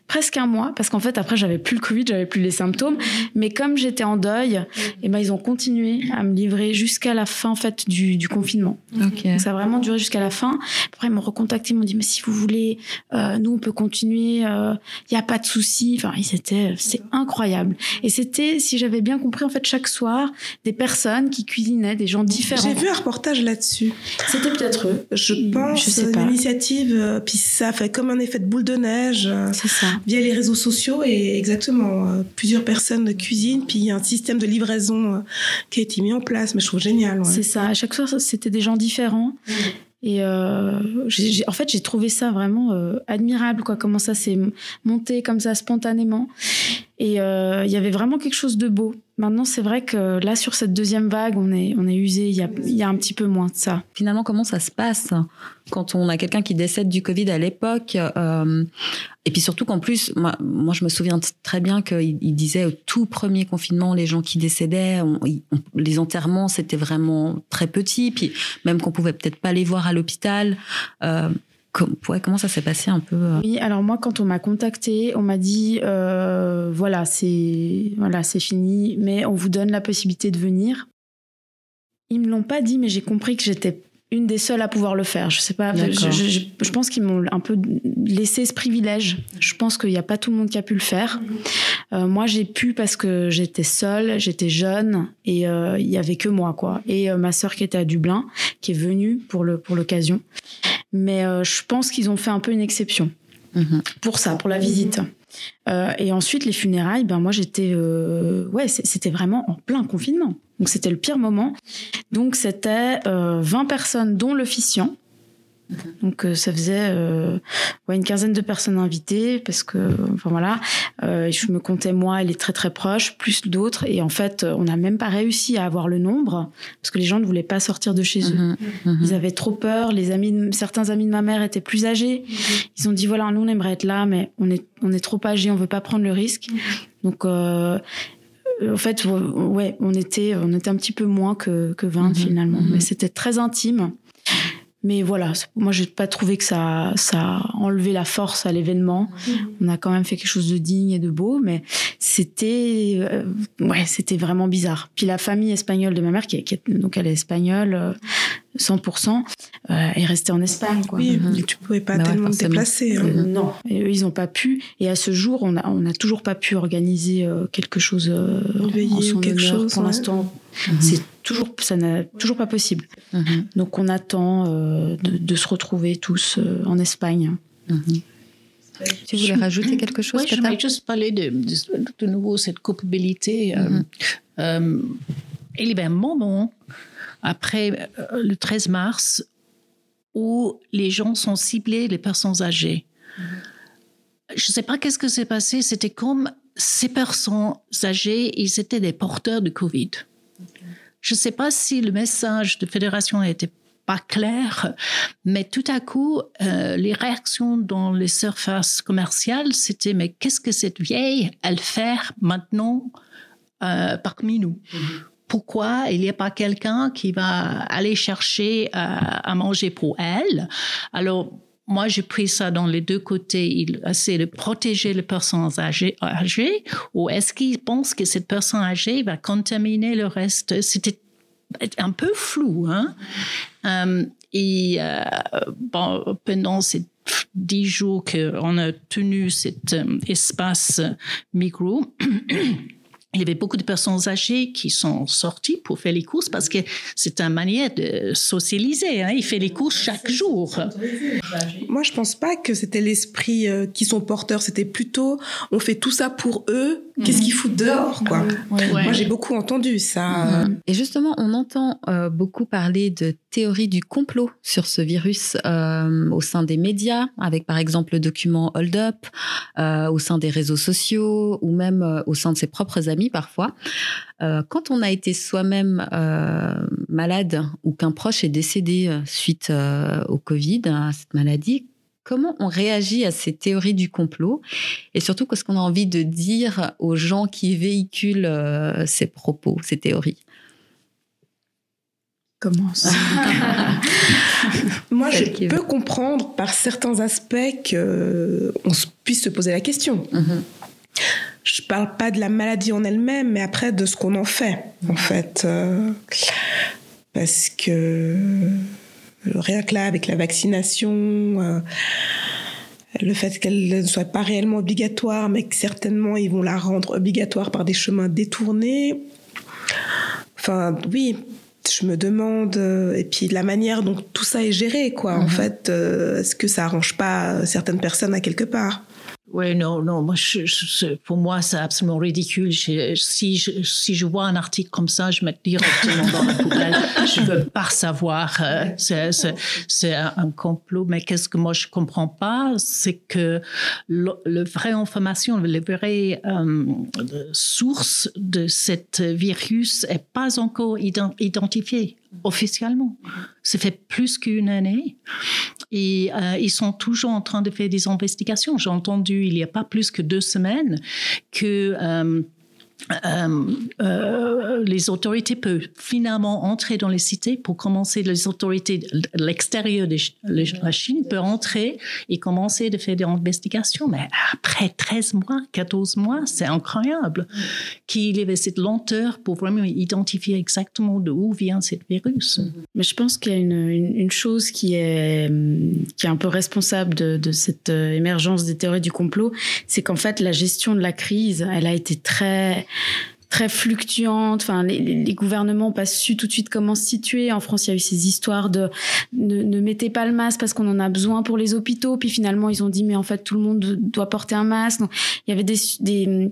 presque un mois parce qu'en fait après j'avais plus le Covid, j'avais plus les symptômes. Mais comme j'étais en deuil, et ben ils ont continué à me livrer jusqu'à la fin en fait du, du confinement. Donc, ça a vraiment duré jusqu'à la fin. Après, ils m'ont recontacté, ils m'ont dit, mais si vous voulez, euh, nous, on peut continuer, il n'y a pas de souci. Enfin, ils étaient, c'est incroyable. Et c'était, si j'avais bien compris, en fait, chaque soir, des personnes qui cuisinaient, des gens différents. J'ai vu un reportage là-dessus. C'était peut-être eux. Je pense Je sais euh, pas. l'initiative, euh, puis ça fait comme un effet de boule de neige euh, C'est ça. via les réseaux sociaux et exactement euh, plusieurs personnes de cuisine, puis il y a un système de livraison euh, qui a été mis en place. Mais je trouve génial. C'est ça. À chaque soir, c'était des gens différents. Et euh, en fait, j'ai trouvé ça vraiment admirable, quoi, comment ça s'est monté comme ça spontanément. Et il y avait vraiment quelque chose de beau. Maintenant, c'est vrai que là, sur cette deuxième vague, on est, on est usé. Il y a, y a, un petit peu moins de ça. Finalement, comment ça se passe quand on a quelqu'un qui décède du Covid à l'époque euh, Et puis surtout qu'en plus, moi, je me souviens très bien qu'il il disait au tout premier confinement, les gens qui décédaient, les enterrements, c'était vraiment très petit. Puis même qu'on pouvait peut-être pas les voir à l'hôpital. Euh, comment ça s'est passé un peu euh? Oui, alors moi, quand on m'a contacté, on m'a dit euh, voilà, c'est voilà, c'est fini, mais on vous donne la possibilité de venir. Ils me l'ont pas dit, mais j'ai compris que j'étais une des seules à pouvoir le faire. Je sais pas, je, je, je, pense qu'ils m'ont un peu laissé ce privilège. Je pense qu'il n'y a pas tout le monde qui a pu le faire. Euh, moi, j'ai pu parce que j'étais seule, j'étais jeune et euh, il y avait que moi, quoi. Et euh, ma sœur qui était à Dublin, qui est venue pour le pour l'occasion. Mais euh, je pense qu'ils ont fait un peu une exception mm-hmm. pour ça, pour la visite. Euh, et ensuite, les funérailles, ben moi j'étais, euh, ouais, c'était vraiment en plein confinement. Donc c'était le pire moment. Donc c'était euh, 20 personnes, dont l'officiant. Donc euh, ça faisait euh, ouais, une quinzaine de personnes invitées parce que enfin voilà, euh, je me comptais moi, elle est très très proche, plus d'autres et en fait on n'a même pas réussi à avoir le nombre parce que les gens ne voulaient pas sortir de chez eux. Mm -hmm. Ils avaient trop peur. Les amis, de, certains amis de ma mère étaient plus âgés. Mm -hmm. Ils ont dit voilà, nous on aimerait être là, mais on est on est trop âgés, on veut pas prendre le risque. Donc en fait, ouais, on était, on était un petit peu moins que, que 20 finalement, mais c'était très intime. Mais voilà, moi j'ai pas trouvé que ça ça a enlevé la force à l'événement. Mmh. On a quand même fait quelque chose de digne et de beau, mais c'était euh, ouais, c'était vraiment bizarre. Puis la famille espagnole de ma mère qui est, qui est donc elle est espagnole euh, 100% euh, est restée en Espagne quoi. Oui, mmh. tu pouvais pas bah tellement ouais, te déplacer. Hein. Euh, non, et eux, ils ont pas pu et à ce jour, on a on a toujours pas pu organiser euh, quelque chose en son quelque honneur chose, pour ouais. l'instant. Mmh. C'est toujours ça n'a toujours pas possible. Mmh. Donc on attend euh, de, de, se retrouver tous euh, en Espagne. Tu voulais rajouter quelque chose Oui, je voulais juste parler de, de, de nouveau cette culpabilité. Mhm. Euh, il y avait un moment après euh, le 13 mars où les gens sont ciblés, les personnes âgées. Je ne sais pas qu'est-ce que s'est passé. C'était comme ces personnes âgées, ils étaient des porteurs de Covid. Je ne sais pas si le message de fédération était pas clair, mais tout à coup, euh, les réactions dans les surfaces commerciales, c'était mais qu'est-ce que cette vieille elle fait maintenant euh, parmi nous? Mm -hmm. Pourquoi il n'y a pas quelqu'un qui va aller chercher euh, à manger pour elle? Alors moi, j'ai pris ça dans les deux côtés. Il essaie de protéger les personnes âgées, âgées ou est-ce qu'il pense que cette personne âgée va contaminer le reste? C'était un peu flou. Hein? Euh, et euh, bon, pendant ces dix jours qu'on a tenu cet euh, espace micro, il y avait beaucoup de personnes âgées qui sont sorties pour faire les courses parce que c'est une manière de socialiser. Hein. Il fait les courses chaque jour. Moi, je pense pas que c'était l'esprit euh, qui sont porteurs. C'était plutôt, on fait tout ça pour eux. Qu'est-ce qu'ils foutent dehors, quoi. Ouais. Moi, j'ai beaucoup entendu ça. Et justement, on entend euh, beaucoup parler de théorie du complot sur ce virus euh, au sein des médias, avec par exemple le document Hold Up, euh, au sein des réseaux sociaux ou même euh, au sein de ses propres amis parfois. Euh, quand on a été soi-même euh, malade ou qu'un proche est décédé suite euh, au Covid, à cette maladie, comment on réagit à ces théories du complot et surtout qu'est-ce qu'on a envie de dire aux gens qui véhiculent euh, ces propos, ces théories? Commence. Moi, je peux comprendre par certains aspects qu'on puisse se poser la question. Mm -hmm. Je parle pas de la maladie en elle-même, mais après de ce qu'on en fait, en fait. Euh, parce que rien que là, avec la vaccination, euh, le fait qu'elle ne soit pas réellement obligatoire, mais que certainement ils vont la rendre obligatoire par des chemins détournés. Enfin, oui, je me demande et puis la manière dont tout ça est géré quoi en fait euh, est-ce que ça arrange pas certaines personnes à quelque part? Oui, non, non. Moi, pour moi, c'est absolument ridicule. si, je, si je vois un article comme ça, je mets directement dans la poubelle. Je veux pas savoir. Euh, c'est un complot. Mais qu'est-ce que moi je comprends pas, c'est que le, vraie information, la vraie euh, source de cette virus est pas encore identifiée officiellement. Ça fait plus qu'une année et euh, ils sont toujours en train de faire des investigations. J'ai entendu il n'y a pas plus que deux semaines que euh, euh, euh, les autorités peuvent finalement entrer dans les cités pour commencer, les autorités de l'extérieur de la Chine peuvent entrer et commencer de faire des investigations. Mais après 13 mois, 14 mois, c'est incroyable qu'il y avait cette lenteur pour vraiment identifier exactement d'où vient cette virus. Mais je pense qu'il y a une, chose qui est, qui est un peu responsable de, de cette euh, émergence des théories du complot, c'est qu'en fait, la gestion de la crise, elle a été très très fluctuante. Enfin, les, gouvernements n'ont pas su tout de suite comment se situer. En France, il y a eu ces histoires de ne, mettez pas le masque parce qu'on en a besoin pour les hôpitaux. Puis finalement, ils ont dit mais en fait tout le monde doit porter un masque. Il y avait des, des,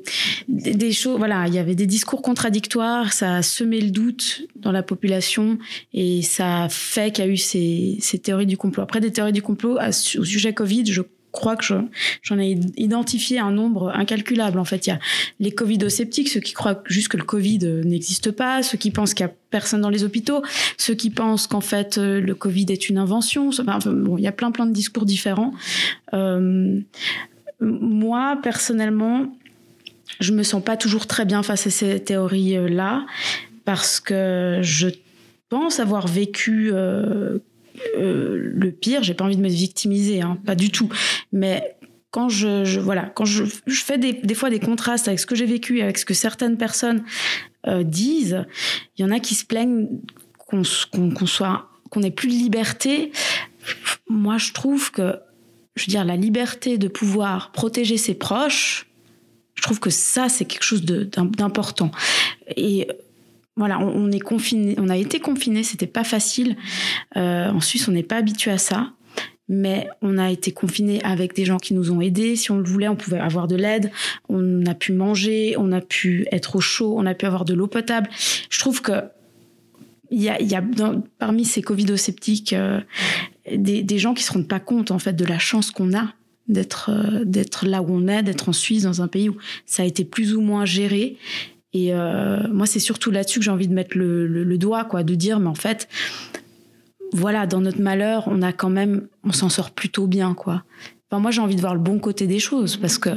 des, choses. Voilà, il y avait des discours contradictoires. Ça a semé le doute dans la population et ça a fait qu'il y a eu ces, ces théories du complot. Après, des théories du complot au sujet Covid, je crois que j'en ai identifié un nombre incalculable. En fait, il y a les covido-sceptiques, ceux qui croient juste que le Covid euh, n'existe pas, ceux qui pensent qu'il n'y a personne dans les hôpitaux, ceux qui pensent qu'en fait euh, le Covid est une invention. Enfin, bon, il y a plein plein de discours différents. Euh, moi, personnellement, je me sens pas toujours très bien face à ces théories-là parce que je pense avoir vécu le pire, j'ai pas envie de me victimiser, hein, pas du tout. Mais quand je, voilà, quand je, fais des, fois des contrastes avec ce que j'ai vécu, avec ce que certaines personnes euh, disent, il y en a qui se plaignent qu'on soit, qu'on ait plus de liberté. Moi, je trouve que, je veux dire, la liberté de pouvoir protéger ses proches, je trouve que ça, c'est quelque chose d'important. Et voilà, on, a été confiné, c'était pas facile. Euh, en Suisse, on n'est pas habitué à ça, mais on a été confiné avec des gens qui nous ont aidés. Si on le voulait, on pouvait avoir de l'aide. On a pu manger, on a pu être au chaud, on a pu avoir de l'eau potable. Je trouve que il y a, parmi ces covido-sceptiques euh, des, des, gens qui se rendent pas compte en fait de la chance qu'on a d'être euh, d'être là où on est, d'être en Suisse dans un pays où ça a été plus ou moins géré et euh, moi, c'est surtout là-dessus que j'ai envie de mettre le, le, doigt, quoi, de dire, mais en fait, voilà, dans notre malheur, on a quand même, on s'en sort plutôt bien, quoi. Enfin, moi, j'ai envie de voir le bon côté des choses, parce que,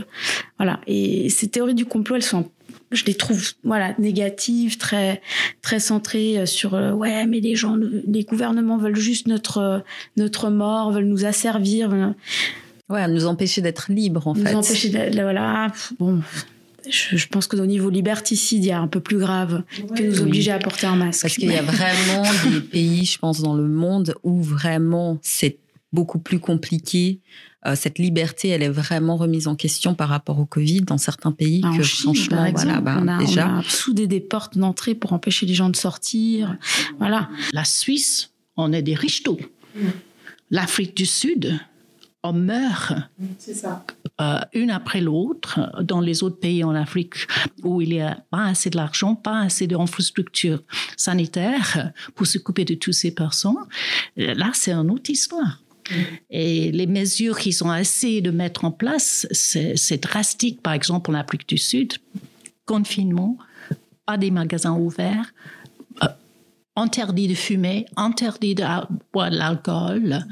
voilà. Et ces théories du complot, elles sont, je les trouve, voilà, négatives, très, très centrées sur, euh, ouais, mais les gens, les gouvernements veulent juste notre, notre mort, veulent nous asservir. Ouais, nous empêcher d'être libres, en fait. Nous empêcher d'être, voilà, bon je, pense que au niveau liberticide, il y a un peu plus grave que nous obliger à porter un masque. Parce qu'il y a vraiment des pays, je pense, dans le monde où vraiment c'est beaucoup plus compliqué. Euh, cette liberté, elle est vraiment remise en question par rapport au Covid dans certains pays ah, que franchement, voilà, bah, on, a, déjà on a soudé des portes d'entrée pour empêcher les gens de sortir. Voilà. La Suisse, on est des riches L'Afrique du Sud, on meurt euh, une après l'autre dans les autres pays en Afrique où il n'y a pas assez de l'argent, pas assez d'infrastructures sanitaires pour s'occuper de toutes ces personnes. Là, c'est une autre histoire. Et les mesures qu'ils ont essayé de mettre en place, c'est drastique. Par exemple, en Afrique du Sud, confinement, pas des magasins ouverts, euh, interdit de fumer, interdit de boire de l'alcool.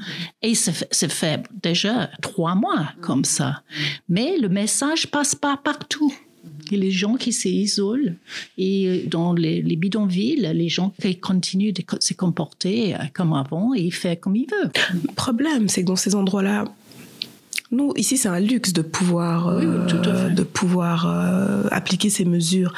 Et c'est fait déjà trois mois comme ça. Mais le message passe pas partout. Il y a les gens qui s'isolent et dans les, bidonvilles, les gens qui continuent de se comporter euh, comme avant et ils font comme ils veulent. Le problème, c'est que dans ces endroits-là, nous, ici, c'est un luxe de pouvoir, euh, de pouvoir euh, appliquer ces mesures.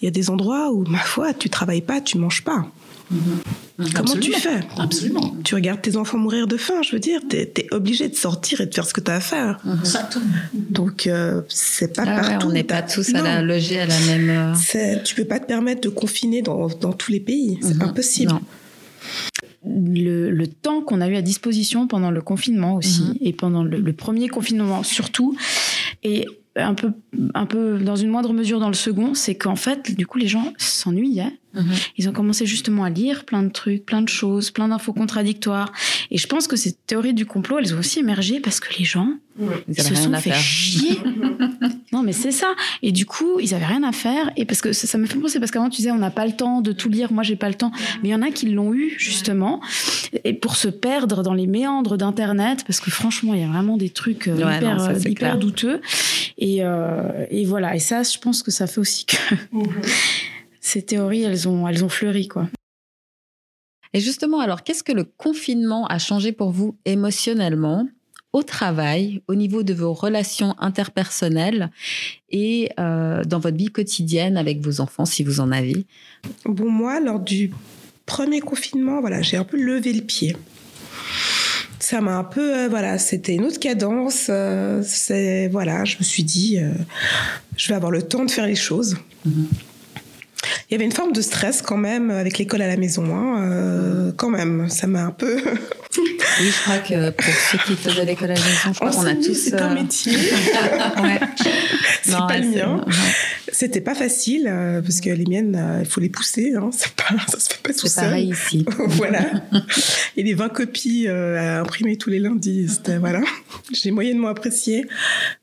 Il y a des endroits où, ma foi, tu travailles pas, tu manges pas. Mhm. Comment tu fais Absolument. Tu regardes tes enfants mourir de faim, je veux dire, tu es, obligé de sortir et de faire ce que tu as à faire. Mhm. Exactement. Donc, euh, c'est pas ah partout. on n'est pas tous à la loger à la même. Tu peux pas te permettre de confiner dans, dans tous les pays. C'est mhm. impossible. Le, le, temps qu'on a eu à disposition pendant le confinement aussi, et pendant le, le premier confinement surtout, Et un peu, un peu dans une moindre mesure dans le second, c'est qu'en fait, du coup, les gens s'ennuyaient. Mhm. Ils ont commencé justement à lire plein de trucs, plein de choses, plein d'infos contradictoires. Et je pense que ces théories du complot, elles ont aussi émergé parce que les gens ils se sont fait chier. non, mais c'est ça. Et du coup, ils avaient rien à faire. Et parce que ça, me fait penser, parce qu'avant tu disais, on n'a pas le temps de tout lire. Moi, j'ai pas le temps. Mais il y en a qui l'ont eu justement, et pour se perdre dans les méandres d'internet, parce que franchement, il y a vraiment des trucs euh, hyper, euh, hyper douteux. Et, euh, et voilà. Et ça, je pense que ça fait aussi que mhm. Ces théories, elles ont, elles ont fleuri, quoi. Et justement, alors, qu'est-ce que le confinement a changé pour vous émotionnellement au travail, au niveau de vos relations interpersonnelles et euh, dans votre vie quotidienne avec vos enfants, si vous en avez? Bon, moi, lors du premier confinement, voilà, j'ai un peu levé le pied. Ça m'a un peu, euh, voilà, c'était une autre cadence. Euh, c'est, voilà, je me suis dit, je vais avoir le temps de faire les choses. Mm-hmm. Il y avait une forme de stress quand même avec l'école à la maison. Hein, quand même, ça m'a un peu Oui, je crois que pour ceux qui faisaient l'école à la maison, je crois qu'on a tous. C'est un euh, métier. ouais. C'est pas le mien. C'était pas facile euh, parce que les miennes, euh, il faut les pousser. Hein. Pas, ça se fait pas tout seul. C'est pareil ici. voilà. Et les 20 copies à imprimer tous les lundis. Voilà. J'ai moyennement apprécié.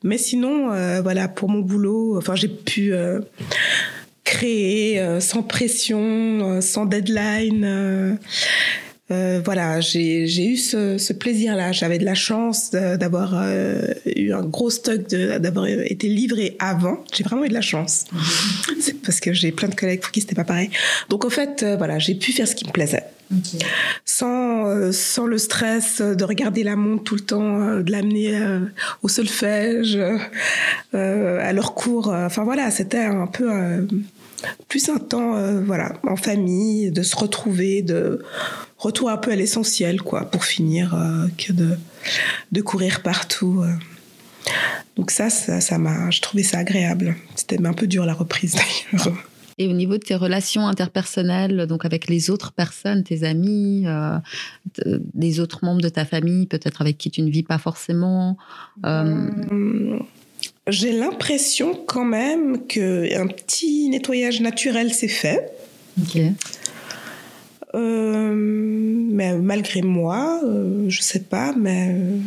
Mais sinon, voilà, pour mon boulot, enfin, j'ai pu créer sans pression, sans deadline. Euh, voilà, j'ai eu ce, ce plaisir-là. J'avais de la chance d'avoir euh, eu un gros stock, d'avoir été livré avant. J'ai vraiment eu de la chance. C'est parce que j'ai plein de collègues pour qui c'était pas pareil. Donc en fait, euh, voilà, j'ai pu faire ce qui me plaisait. Sans, sans le stress de regarder la montre tout le temps, de l'amener au solfège, à leur cours. Enfin voilà, c'était un peu plus un temps voilà en famille de se retrouver de retour un peu à l'essentiel, quoi, pour finir, euh, que de, de courir partout. Euh. Donc ça, ça, m'a, je trouvais ça agréable. C'était un peu dur la reprise d'ailleurs. Et au niveau de tes relations interpersonnelles, donc avec les autres personnes, tes amis, euh, des autres membres de ta famille, peut-être avec qui tu ne vis pas forcément. J'ai l'impression quand même qu'un petit nettoyage naturel s'est fait. Ok. Euh, mais malgré moi, euh, je sais pas, mais euh,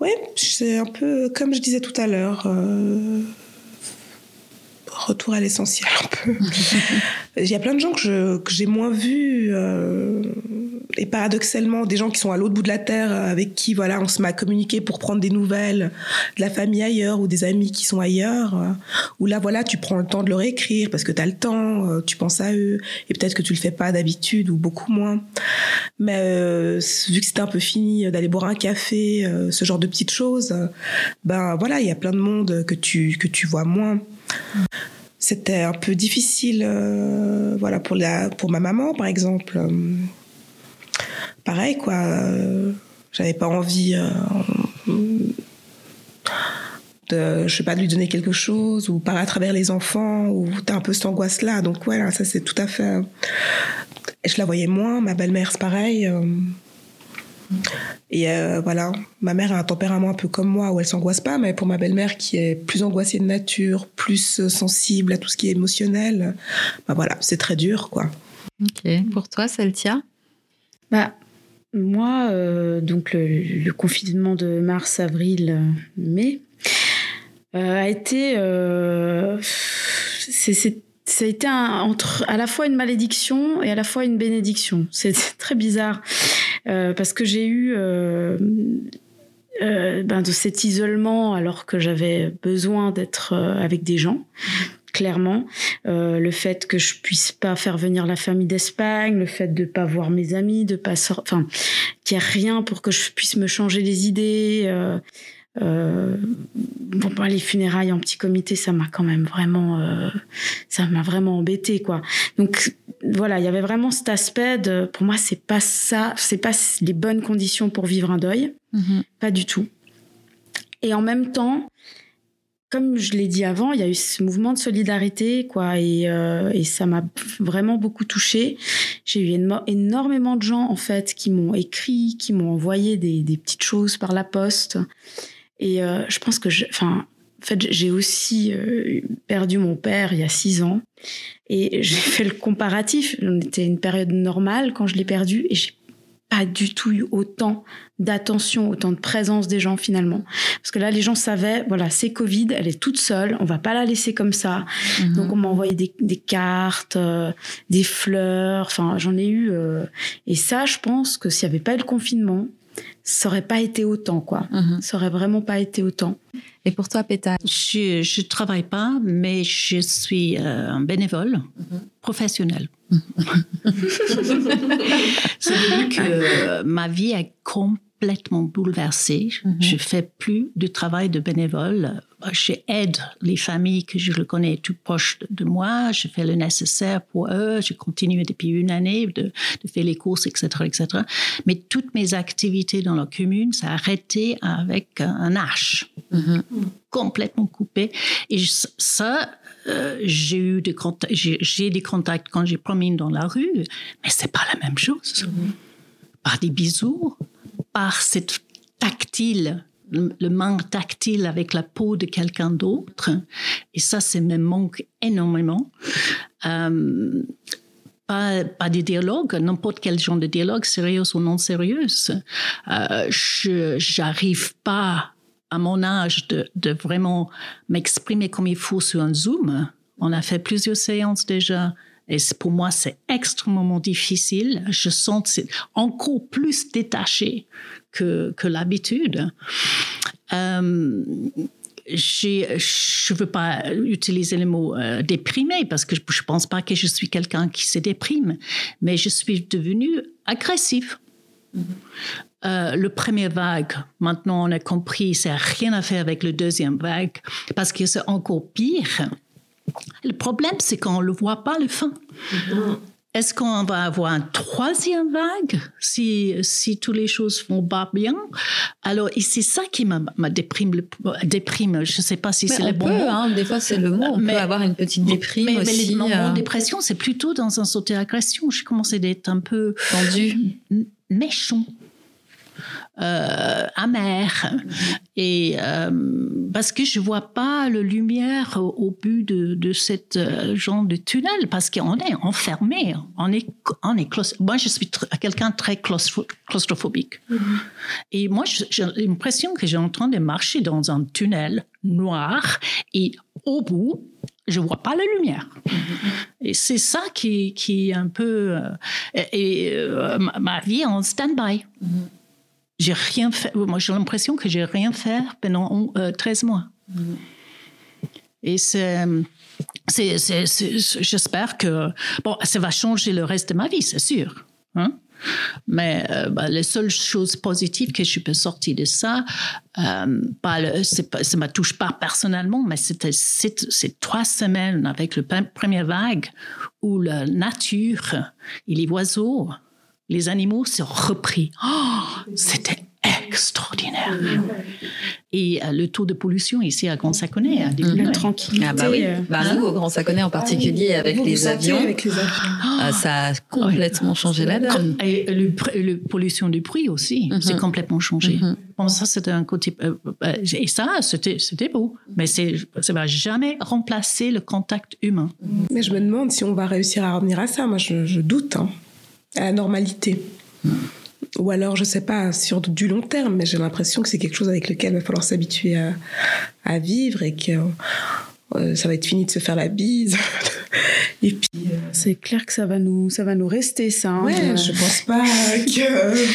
ouais, c'est un peu comme je disais tout à l'heure retour à l'essentiel un peu. Il y a plein de gens que, que j'ai moins vus euh, et paradoxalement des gens qui sont à l'autre bout de la terre avec qui voilà on se met à communiquer pour prendre des nouvelles de la famille ailleurs ou des amis qui sont ailleurs euh, où là voilà tu prends le temps de leur écrire parce que tu as le temps, euh, tu penses à eux et peut-être que tu le fais pas d'habitude ou beaucoup moins. Mais vu que c'était un peu fini d'aller boire un café, ce genre de petites choses, ben voilà, il y a plein de monde que tu que tu vois moins c'était un peu difficile euh, voilà pour ma maman par exemple. Pareil quoi euh, j'avais pas envie euh, de lui donner quelque chose ou par à travers les enfants ou t'as un peu cette angoisse là donc voilà ça c'est tout à fait je la voyais moins. Ma belle-mère c'est pareil et euh, voilà, ma mère a un tempérament un peu comme moi où elle s'angoisse pas, mais pour ma belle-mère qui est plus angoissée de nature, plus sensible à tout ce qui est émotionnel, bah voilà, c'est très dur quoi. Ok. Pour toi, Celtia? Bah moi, euh, donc le, confinement de mars, avril, euh, mai a été, c'est ça a été entre à la fois une malédiction et à la fois une bénédiction. C'est très bizarre. Euh, parce que j'ai eu euh, euh, ben, de cet isolement alors que j'avais besoin d'être avec des gens clairement. le fait que je puisse pas faire venir la famille d'Espagne, le fait de pas voir mes amis, de pas sortir, enfin, qu'il n'y a rien pour que je puisse me changer les idées. Bon, bah, les funérailles en petit comité, ça m'a quand même vraiment, euh, ça m'a vraiment embêté, quoi. Donc voilà, il y avait vraiment cet aspect de, pour moi, c'est pas ça, c'est pas les bonnes conditions pour vivre un deuil, mm-hmm. pas du tout. Et en même temps, comme je l'ai dit avant, il y a eu ce mouvement de solidarité, quoi, et, euh, et ça m'a vraiment beaucoup touchée. J'ai eu énormément de gens, en fait, qui m'ont écrit, qui m'ont envoyé des, des petites choses par la poste. Et euh, je pense que, enfin, En fait, j'ai aussi euh, perdu mon père il y a six ans et j'ai fait le comparatif. On était une période normale quand je l'ai perdu et j'ai pas du tout eu autant d'attention, autant de présence des gens finalement. Parce que là, les gens savaient, voilà, c'est Covid, elle est toute seule, on va pas la laisser comme ça. Mhm. Donc on m'a envoyé des, des cartes, euh, des fleurs, enfin j'en ai eu. euh, et ça, je pense que s'il y avait pas eu le confinement, ça aurait pas été autant, quoi. Mhm. Ça aurait vraiment pas été autant. Et pour toi, Péta? Je je travaille pas, mais je suis euh, un bénévole professionnel. C'est devenu que euh, ma vie est complètement bouleversée. Mhm. Je fais plus de travail de bénévole. Je aide les familles que je le connais tout proches de, moi. Je fais le nécessaire pour eux. Je continue depuis une année de, de faire les courses, etc., etc. Mais toutes mes activités dans la commune, ça a arrêté avec un H Mhm. complètement coupé. Et ça, euh, j'ai eu des contacts, j'ai, des contacts quand j'ai promène dans la rue, mais c'est pas la même chose. Par des bisous, par cette tactile, le, manque tactile avec la peau de quelqu'un d'autre. Et ça, c'est me manque énormément. Euh, pas, pas des n'importe quel genre de dialogue, sérieux ou non sérieux. Euh, je j'arrive pas à mon âge de vraiment m'exprimer comme il faut sur un Zoom. On a fait plusieurs séances déjà. Et pour moi, c'est extrêmement difficile. Je sens c'est encore plus détaché que, que l'habitude. Euh, je ne veux pas utiliser le mot euh, déprimé parce que je ne pense pas que je suis quelqu'un qui se déprime, mais je suis devenue agressive. Euh, le premier vague, maintenant on a compris, ça n'a rien à faire avec le deuxième vague parce que c'est encore pire. Le problème, c'est qu'on ne le voit pas le fin. Est-ce qu'on va avoir une troisième vague si, si toutes les choses vont pas bien? Alors, c'est ça qui m'a déprime, déprime. Je ne sais pas si c'est le bon peut, mot. hein, des fois c'est le mot. On Mais- peut avoir une petite déprime mais, mais aussi, les moments euh, de dépression, c'est plutôt dans un sauté agression. Je commençais d'être un peu tendue. m- méchant, euh, amer, et euh, parce que je vois pas la lumière au, au bout de, de cette euh, genre de tunnel, parce qu'on est enfermé, on est, on est Moi, je suis tr- quelqu'un très claustro- claustrophobique, et moi, j'ai l'impression que j'ai en train de marcher dans un tunnel noir, et au bout, je vois pas la lumière. Et c'est ça qui, qui est un peu. euh, et et, euh, ma, ma vie est en stand-by. J'ai rien fait. Moi, j'ai l'impression que j'ai rien fait pendant euh, 13 mois. Et c'est. c'est- c'est- c'est- J'espère que. Bon, ça va changer le reste de ma vie, c'est sûr. Hein? Mais euh, bah, les seules choses positives que je peux sortir de ça, euh, pas le- c'est pas- ça ne me touche pas personnellement, mais c'était ces trois semaines avec le pre- première vague où la nature et les oiseaux, les animaux se repris. Oh, c'était extraordinaire. Et euh, le taux de pollution ici à Grand Saconnet a diminué. La tranquillité. Ah bah oui, euh, bah nous au Grand Saconnet en particulier avec Vous, les vous avions, Avec les avions. ah, ça a complètement changé la donne. Et le, pr- le pollution du bruit aussi, Mhm. c'est complètement changé. Mhm. Bon, ça, c'était un côté. euh, euh, et ça, c'était, c'était beau. Mais c'est, ça va jamais remplacer le contact humain. Mais je me demande si on va réussir à revenir à ça. Moi, je, je doute. hein. À la normalité. Ou alors, je sais pas, sur du long terme, mais j'ai l'impression que c'est quelque chose avec lequel il va falloir s'habituer à, à vivre et que euh, ça va être fini de se faire la bise. et puis, euh, C'est clair que ça va nous, ça va nous rester, ça. hein. ouais, Euh, je pense pas que. Ouais,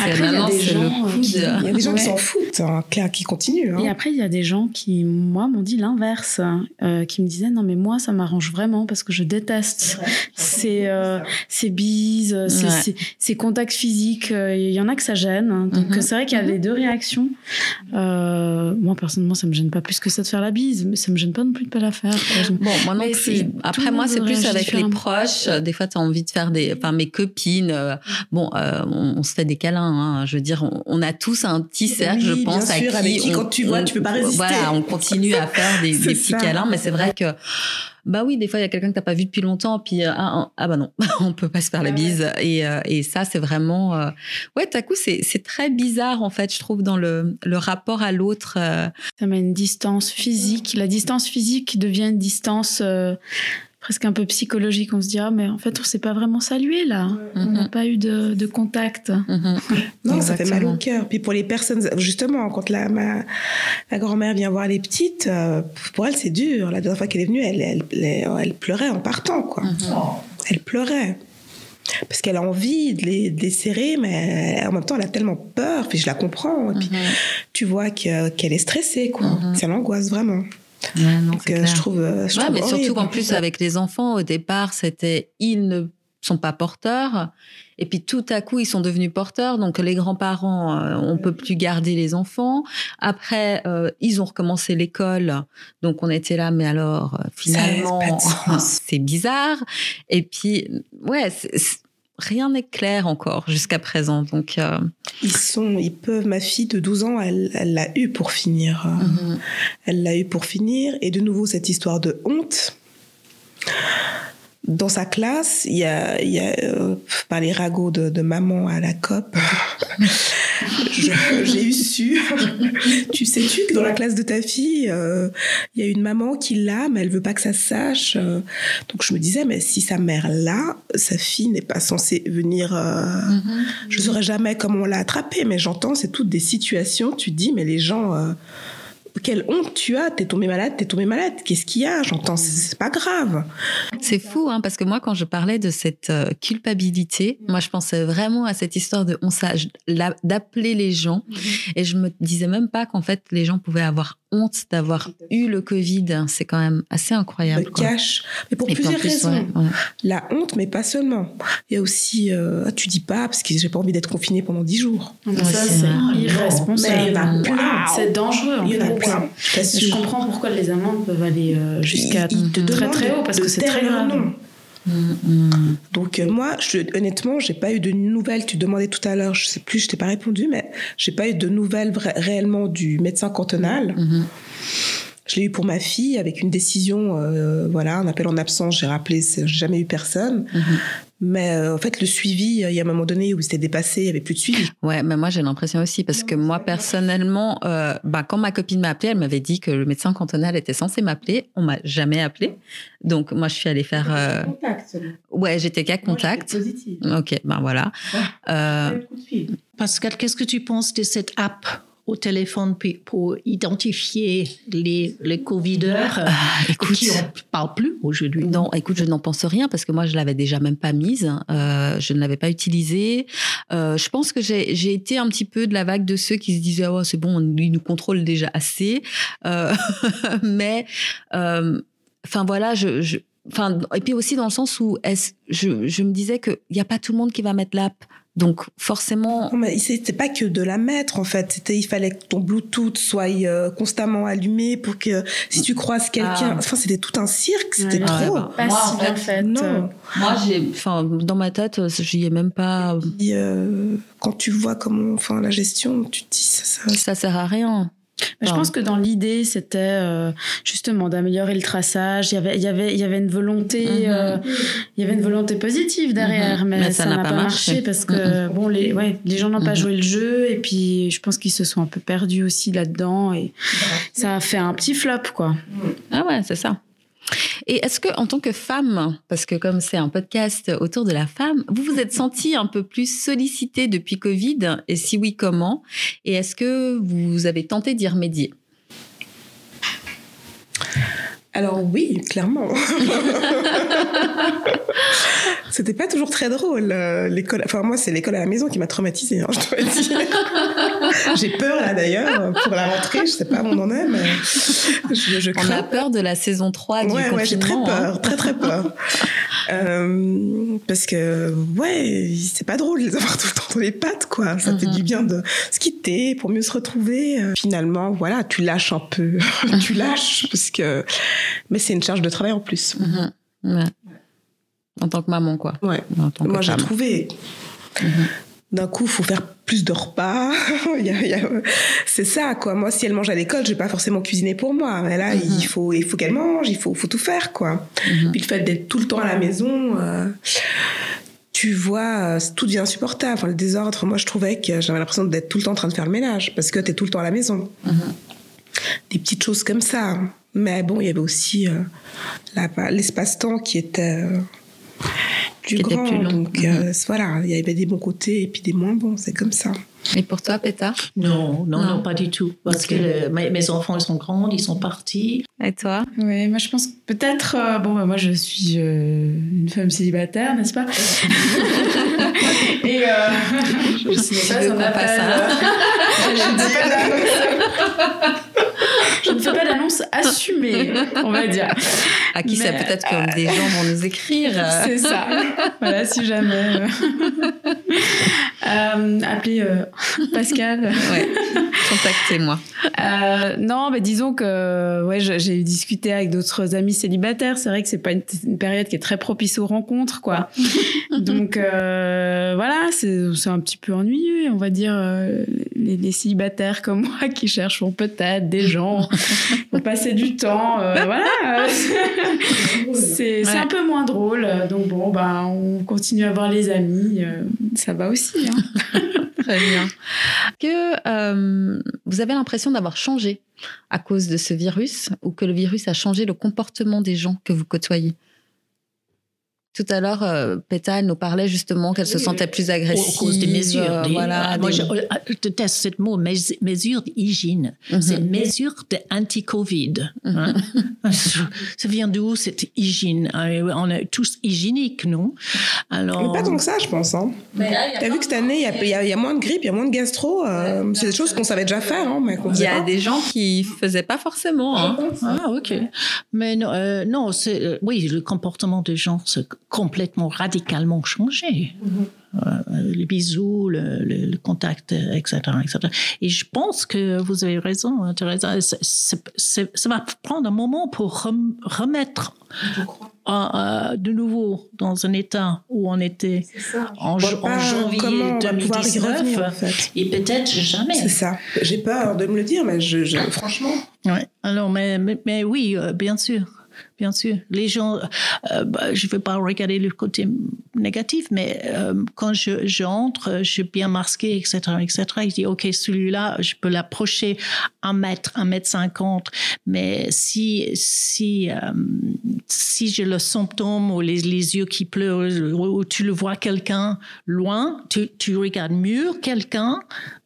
Après, il y a des gens, qui- Il y a des gens qui s'en foutent, hein, qui continuent. hein. Et après, il y a des gens qui, moi, m'ont dit l'inverse, euh, qui me disaient non, mais moi, ça m'arrange vraiment parce que je déteste ces, euh, ces bises, ces, Ouais. ces- ces contacts physiques. euh, Il y en a que ça gêne. hein. Donc, Mhm. c'est vrai qu'il y a les deux réactions. Euh, moi, personnellement, ça me gêne pas plus que ça de faire la bise, mais ça me gêne pas non plus la faire. Bon, moi non plus. Après, moi, c'est plus avec les proches. Euh, Des fois, tu as envie de faire des. Enfin, mes copines, euh, bon, euh, on, on se fait des câlins. hein. Je veux dire, on, on a tous un petit cercle, Oui, je bien pense, à sûr, qui. avec qui, on- quand tu vois, on- tu peux pas résister. Voilà, on continue à faire des, petits câlins, mais c'est vrai que. Bah oui, des fois il y a quelqu'un que t'as pas vu depuis longtemps, puis euh, ah, ah, bah non, on peut pas se faire la bise. Et, euh, et ça c'est vraiment, euh, ouais, tout à coup c'est c'est très bizarre en fait, je trouve dans le le rapport à l'autre. Ça met une distance physique. La distance physique devient une distance presque un peu psychologique. On se dit, ah, mais en fait, on s'est pas vraiment salué là. On n'a Mhm. pas eu de, de contact. mhm. Non, ça fait mal au cœur. Puis pour les personnes, justement, quand la, ma, la grand-mère vient voir les petites, euh, pour elle, c'est dur. La dernière fois qu'elle est venue, elle, elle, elle, elle pleurait en partant, quoi. Elle pleurait. Parce qu'elle a envie de les, de les serrer, mais en même temps, elle a tellement peur. Puis je la comprends. Et puis tu vois que- qu'elle est stressée, quoi. Mhm. Ça l'angoisse vraiment. Ouais, non, Donc euh, je trouve. euh, Je Ouais, trouve mais surtout qu'en plus avec les enfants, au départ, c'était ils ne sont pas porteurs. Et puis tout à coup, ils sont devenus porteurs. Donc les grands-parents, euh, on peut plus garder les enfants. Après, euh, ils ont recommencé l'école. Donc on était là, mais alors euh, finalement, c'est bizarre. Et puis, ouais, rien n'est clair encore jusqu'à présent. Donc, euh, Ils sont, ils peuvent. Ma fille de 12 ans, elle, elle l'a eu pour finir. euh, Elle l'a eu pour finir. Et de nouveau, cette histoire de honte. Dans sa classe, il y a, il y a euh, par les ragots de, de maman à la COP, j'ai eu su. tu sais-tu que dans la classe de ta fille, euh, il y a une maman qui l'a, mais elle veut pas que ça se sache. euh. Donc je me disais, mais si sa mère l'a, sa fille n'est pas censée venir. euh, je saurais jamais comment on l'a attrapé, mais j'entends, c'est toutes des situations. Tu dis, mais les gens, euh, quelle honte tu as T'es tombé malade, t'es tombé malade. Qu'est-ce qu'il y a? J'entends, c'est pas grave. C'est fou, hein, parce que moi, quand je parlais de cette euh, culpabilité, moi, je pensais vraiment à cette histoire de on d'appeler les gens, et je me disais même pas qu'en fait, les gens pouvaient avoir honte d'avoir eu le Covid. C'est quand même assez incroyable. quoi. cache. Mais pour Et plusieurs plus, raisons. ouais, ouais. La honte, mais pas seulement. Il y a aussi, euh, ah, tu dis pas parce que j'ai pas envie d'être confiné pendant 10 jours. Ouais, ça, c'est. Mais irresponsable. il y en a plein. C'est dangereux. Il y en a plein. Je comprends pourquoi les amendes peuvent aller euh, jusqu'à très très haut parce que c'est très grave. Nom. Mm, mm. Donc euh, moi, je, honnêtement, j'ai pas eu de nouvelles. Tu demandais tout à l'heure, je sais plus, je t'ai pas répondu, mais j'ai pas eu de nouvelles réellement du médecin cantonal. Mhm. Je l'ai eu pour ma fille avec une décision, euh, voilà, un appel en absence. J'ai rappelé, j'ai jamais eu personne. Mhm. Mais euh, en fait, le suivi, euh, il y a un moment donné où c'était dépassé, il y avait plus de suivi. Ouais, mais moi j'ai l'impression aussi parce que moi personnellement, euh, bah, quand ma copine m'a appelé, elle m'avait dit que le médecin cantonal était censé m'appeler. On m'a jamais appelé, donc moi je suis allée faire. euh, Ouais, j'étais cas contact. Ok, ben voilà. Euh, Pascal, qu'est-ce que tu penses de cette app? Au téléphone pour identifier les, les Covideurs euh, écoute, qui ne parlent plus aujourd'hui Non, écoute, je n'en pense rien parce que moi, je l'avais déjà même pas mise. Euh, je ne l'avais pas utilisée. Euh, je pense que j'ai j'ai été un petit peu de la vague de ceux qui se disaient oh c'est bon, on- ils nous contrôle déjà assez. Euh, mais euh, enfin voilà, je, je Enfin, et puis aussi dans le sens où est-ce, je, je me disais qu'il n'y a pas tout le monde qui va mettre l'app. Donc forcément, Non, mais c'était pas que de la mettre en fait. C'était, il fallait que ton Bluetooth soit euh, constamment allumé pour que si tu croises quelqu'un, Ah. enfin c'était tout un cirque, c'était Ouais, trop. bah, Pas Moi, si en bien fait, fait. non. moi j'ai, enfin dans ma tête, j'y ai même pas. Puis, euh, quand tu vois comment, enfin la gestion, tu te dis ça, ça- Ça sert à rien. Je pense que dans l'idée, c'était euh, justement d'améliorer le traçage. Il y avait, il y avait, il y avait une volonté, Mhm. euh, il y avait une volonté positive derrière, Mhm. mais, Mais ça n'a pas, pas marché, parce que bon, les, ouais, les gens n'ont pas joué le jeu et puis je pense qu'ils se sont un peu perdus aussi là-dedans et ça a fait un petit flop quoi. Ah ouais, c'est ça. Et est-ce que, en tant que femme, parce que comme c'est un podcast autour de la femme, vous vous êtes sentie un peu plus sollicitée depuis Covid? Et si oui, comment? Et est-ce que vous avez tenté d'y remédier? Alors oui, clairement. C'était pas toujours très drôle euh, l'école. Enfin moi c'est l'école à la maison qui m'a traumatisée, hein, je dois dire. J'ai peur là d'ailleurs pour la rentrée. Je sais pas où on en est, mais je, je On crains. a peur de la saison 3 du ouais, ouais, j'ai très confinement. hein. peur, très très peur. Euh, parce que ouais, c'est pas drôle de les avoir tout le temps dans les pattes, quoi. Ça fait Mhm. du bien de se quitter pour mieux se retrouver. Finalement, voilà, tu lâches un peu, tu lâches parce que, mais c'est une charge de travail en plus. Mhm. Ouais. En tant que maman, quoi. Ouais. Moi, j'ai trouvé. Mhm. D'un coup, faut faire plus de repas. C'est ça, quoi. Moi, si elle mange à l'école, je vais pas forcément cuisiner pour moi. Mais là, il faut, il faut qu'elle mange, il faut, faut tout faire, quoi. Puis le fait d'être tout le temps à la maison, euh, tu vois, euh, tout devient insupportable. Enfin, le désordre, moi, je trouvais que j'avais l'impression d'être tout le temps en train de faire le ménage parce que tu es tout le temps à la maison. Des petites choses comme ça. Mais bon, il y avait aussi euh, l'espace-temps qui était plus Qui était grand. plus long. Donc euh, voilà, il y avait des bons côtés et puis des moins bons. C'est comme ça. Et pour toi, Péta? Non, non, Non. non, pas du tout. Parce que mes, mes enfants, ils sont grands, ils sont partis. Et toi? Oui, moi je pense que peut-être. euh, bon, bah, moi je suis euh, une femme célibataire, n'est-ce pas? Et euh, je ne sais pas si on à- euh, je pas d'annonce- Je ne fais pas d'annonce assumée, on va dire. À qui ça peut-être que des gens vont nous écrire euh, C'est ça. Voilà, si jamais. euh. Euh, appelez euh, Pascal. Ouais, contactez-moi. Euh, non, mais disons que ouais, j'ai discuté avec d'autres amis célibataires. C'est vrai que c'est pas une, une période qui est très propice aux rencontres, quoi. Donc euh, voilà, c'est un petit peu ennuyeux, on va dire. euh, Les, les célibataires comme moi qui cherchent peut-être des gens pour passer du temps. euh, voilà, c'est Ouais. un peu moins drôle. Donc bon, ben on continue à voir les amis. euh, ça va aussi. hein. Très bien. Que euh, vous avez l'impression d'avoir changé à cause de ce virus ou que le virus a changé le comportement des gens que vous côtoyez? Tout à l'heure, euh, Péta, elle nous parlait justement qu'elle se sentait plus Au- agressive. À cause des mesures. euh, des- voilà, Ah, moi, des- je, je déteste ce mot, mais mesures d'hygiène. Mhm. C'est mesures d'anti-Covid. hein. Ça vient d'où cette hygiène? Euh, On est tous hygiéniques, non Alors, Mais pas tant que ça, je pense. Hein. T'as vu que cette année, il y a, y y moins de grippe, il y a moins de gastro. euh, c'est des choses qu'on savait déjà faire, hein, mais Il y a pas. des gens qui faisaient pas forcément. hein. Ah, ok. Mais non, euh, non c'est, euh, oui, le comportement des gens complètement, radicalement changé. Euh, les bisous, le, le- le contact, euh, etc., etc. Et je pense que vous avez raison, hein, Teresa. c'est- c'est- c'est- ça va prendre un moment pour rem- remettre euh, de nouveau dans un état où on était en, janvier comment on va pouvoir y 2019 revenir, en fait. et peut-être jamais. C'est ça. J'ai peur de me le dire, mais je, je- franchement. Ouais. Alors, mais, mais, mais oui, euh, bien sûr. Bien sûr. Les gens, euh, bah, je ne veux pas regarder le côté négatif, mais euh, quand je, je suis bien masqué, etc., etc. Il dit, OK, celui-là, je peux l'approcher un mètre, un mètre cinquante. Mais si, si, euh, si j'ai le symptôme ou les, les yeux qui pleurent, ou, tu le vois quelqu'un loin, tu, tu regardes mieux quelqu'un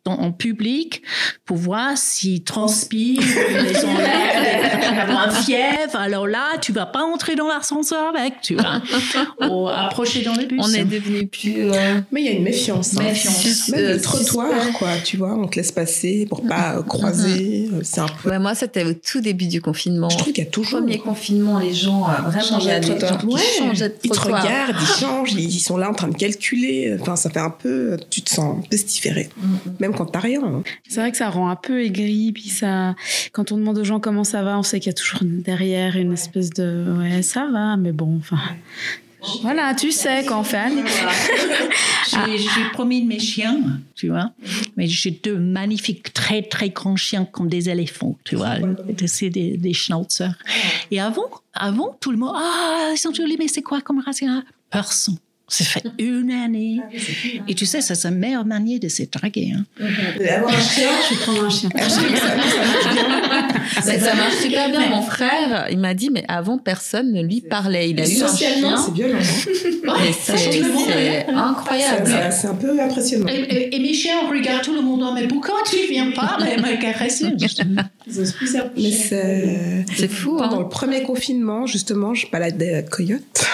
en public pour voir s'il transpire, les ont l'air d'avoir fièvre. Alors là, tu vas pas entrer dans l'ascenseur avec, tu vas ou approcher dans le bus. On est devenu plus. euh, Mais il y a une méfiance. hein. Méfiance. Même Euh, le trottoir, suspect. quoi, tu vois, on te laisse passer pour pas euh, croiser. euh, C'est un peu. Ouais, moi, c'était au tout début du confinement. Je trouve qu'il y a toujours. Premier confinement, les gens, euh, vraiment, il y a des trottoir. gens qui Ils te trottoir. regardent, ils changent, ils sont là en train de calculer. Enfin, ça fait un peu. Tu te sens pestiféré. Même quand t'as rien. hein. C'est vrai que ça rend un peu aigri, puis ça, quand on demande aux gens comment ça va, on sait qu'il y a toujours derrière une espèce de ouais ça va, mais bon, enfin voilà, tu sais on fait. J'ai j'ai promis de mes chiens, tu vois. Mais j'ai deux magnifiques, très, très grands chiens comme des éléphants, tu vois. C'est des, des schnauzers. Et avant, avant, tout le monde, ah, ils sont jolis, mais c'est quoi comme race Personne. Ça fait une année. Et tu sais, ça, c'est la meilleure manière de se draguer. Hein. Avoir un chien, Je vais prendre un chien. Mais ça marche super bien. Mon frère, il m'a dit, mais avant, personne ne lui parlait. Il a eu un socialement, chien. c'est violent. hein. C'est incroyable. C'est- un peu impressionnant. Et, et- et mes chiens regardent tout le monde, mais pourquoi tu viens pas me caresser Mais c'est. C'est fou, Pendant hein. le premier confinement, justement, je baladais Coyote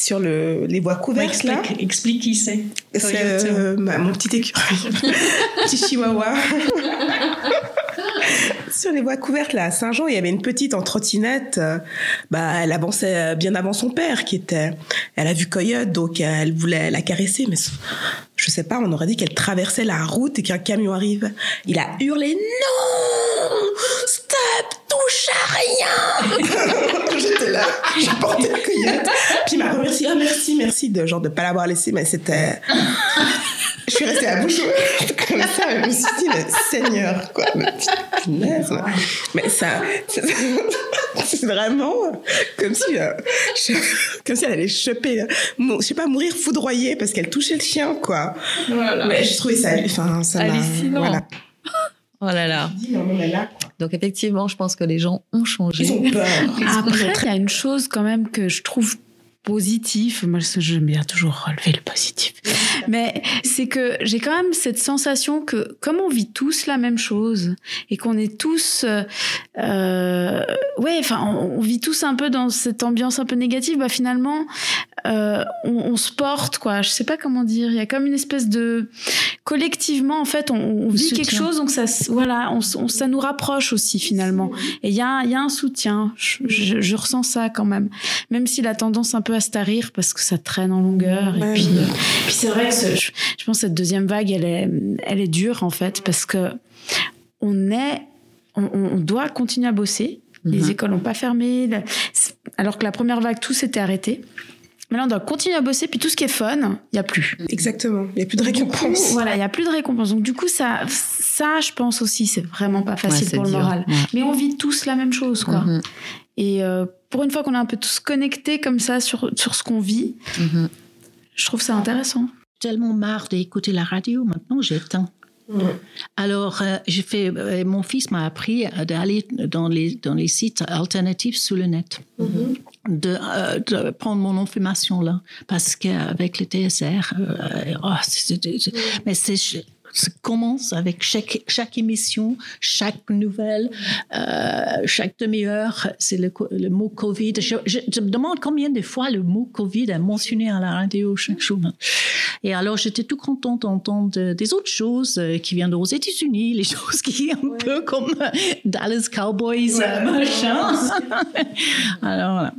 sur le, les voies couvertes là. Explique, explique qui c'est. C'est euh, mon petit écureuil, petit chihuahua. Sur les voies couvertes là à Saint-Jean, il y avait une petite en trottinette. euh, bah, elle avançait euh, bien avant son père qui était. Elle a vu Coyote, donc elle voulait la caresser, mais je sais pas, on aurait dit qu'elle traversait la route et qu'un camion arrive. Il a hurlé non, stop, touche à rien. J'étais là, j'ai porté le Coyote, puis il m'a remercié, ah merci, merci de genre de pas l'avoir laissé, mais c'était je suis restée à bouche ouverte comme ça. Je me suis dit, mais Seigneur, quoi. Mais, punaise. mais ça, c'est vraiment comme si, euh, je- comme si elle allait choper, euh, mou- je sais pas, mourir foudroyée parce qu'elle touchait le chien, quoi. Mais j'ai trouvé ça, enfin, ça m'a-. Voilà. Oh là là. Je dis, non, mais là, quoi. Donc effectivement, je pense que les gens ont changé. Ils ont peur. Après, il y a une chose quand même que je trouve positif. Moi, j'aime bien toujours relever le positif. Mais c'est que j'ai quand même cette sensation que comme on vit tous la même chose et qu'on est tous, euh, ouais, enfin, on, on vit tous un peu dans cette ambiance un peu négative. Bah finalement, euh, on, on se porte quoi. Je sais pas comment dire. Il y a comme une espèce de collectivement en fait, on, vit soutien. quelque chose donc ça, voilà, on, ça nous rapproche aussi finalement. Et il y a, y a un soutien. Je, je- je ressens ça quand même. Même s'il a tendance un peu à se tarir parce que ça traîne en longueur. Et Ouais. puis, euh, puis c'est vrai que ce- je, je pense que cette deuxième vague, elle est, elle est dure en fait parce que on est, on, on doit continuer à bosser. Les Mhm. écoles n'ont pas fermé. le- alors que la première vague, tout s'était arrêté. Maintenant, on doit continuer à bosser. Puis tout ce qui est fun, il n'y a plus. Exactement. Il n'y a plus de coup, récompense. voilà, il n'y a plus de récompense. Donc, du coup, ça, ça, je pense aussi, c'est vraiment pas facile pour le dur. moral. Ouais. Mais on vit tous la même chose, quoi. Mhm. Et euh, pour une fois qu'on est un peu tous connectés comme ça sur, sur ce qu'on vit, Mhm. je trouve ça intéressant. tellement marre d'écouter la radio, maintenant j'éteins. Alors, euh, j'ai fait, euh, mon fils m'a appris euh, d'aller dans les, dans les sites alternatifs sur le net, de, euh, de prendre mon information là, parce qu'avec le TSR, oh, mais c'est ça commence avec chaque, chaque émission, chaque nouvelle, euh, chaque demi-heure, c'est le, mot Covid. Je, je- je me demande combien de fois le mot Covid est mentionné à la radio chaque jour. Et alors, j'étais tout contente d'entendre des autres choses euh, qui viennent aux États-Unis, les choses qui un peu comme euh, Dallas Cowboys, euh, machin. alors, voilà.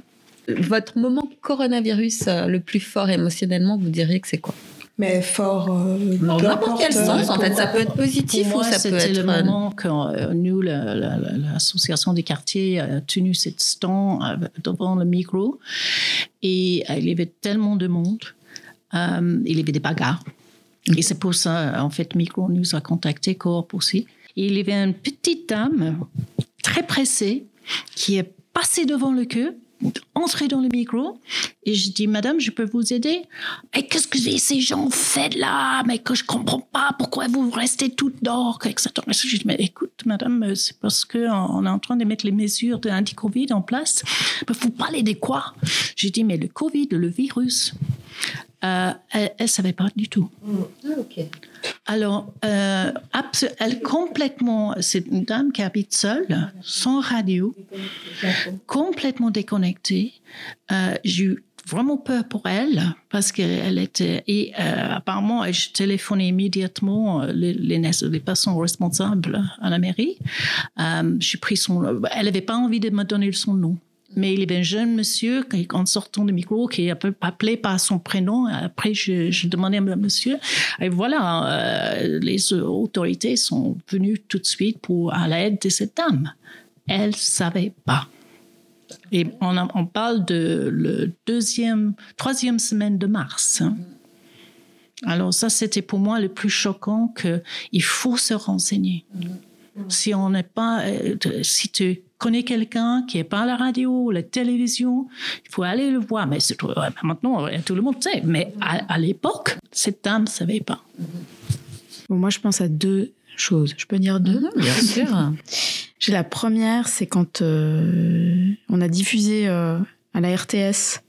Votre moment coronavirus le plus fort émotionnellement, vous diriez que c'est quoi? Mais fort. euh, Dans n'importe importe, quel euh, sens, en fait. Ça peut être positif Pour moi, ou ça peut c'était être... le euh, moment quand euh, nous, la- la- la- l'association des quartiers, a tenu cette stand devant le micro. Et euh, il y avait tellement de monde. Euh, il y avait des bagarres. Et c'est pour ça, en fait, Micro nous a contacté, Coop aussi. Et il y avait une petite dame très pressée qui est passée devant le queue, entrée dans le micro, et je dis, Madame, je peux vous aider? Mais qu'est-ce que ces gens font là? Mais que je comprends pas, pourquoi vous restez toutes dehors, etc. Je dis, mais écoute, Madame, c'est parce qu'on est en train de mettre les mesures anti-Covid en place. Mais vous parlez de quoi? J'ai dit, mais le Covid, le virus, euh, elle ne savait pas du tout. Alors, euh, elle complètement, c'est une dame qui habite seule, sans radio, complètement déconnectée. Euh, J'ai eu vraiment peur pour elle parce qu'elle était et euh, apparemment je téléphonais immédiatement euh, les, les, les personnes responsables à la mairie. Euh, J'ai pris son, elle n'avait pas envie de me donner son nom. Mais il avait un jeune monsieur en sortant du micro qui a appelé par son prénom. Après, je, je demandais à monsieur. Et voilà, euh, les autorités sont venues tout de suite pour à l'aide de cette dame. Elle savait pas. Et on, parle de deuxième, troisième semaine de mars. Alors ça, c'était pour moi le plus choquant que il faut se renseigner. Si on n'est pas, euh, si tu connais quelqu'un qui est pas à la radio ou la télévision, il faut aller le voir. Mais c'est- maintenant, euh, tout le monde sait. Mais à, à l'époque, cette dame ne savait pas. Bon, moi, je pense à deux choses. Je peux dire deux? Mhm, bien sûr. J'ai la première, c'est quand euh, on a diffusé euh, à la RTS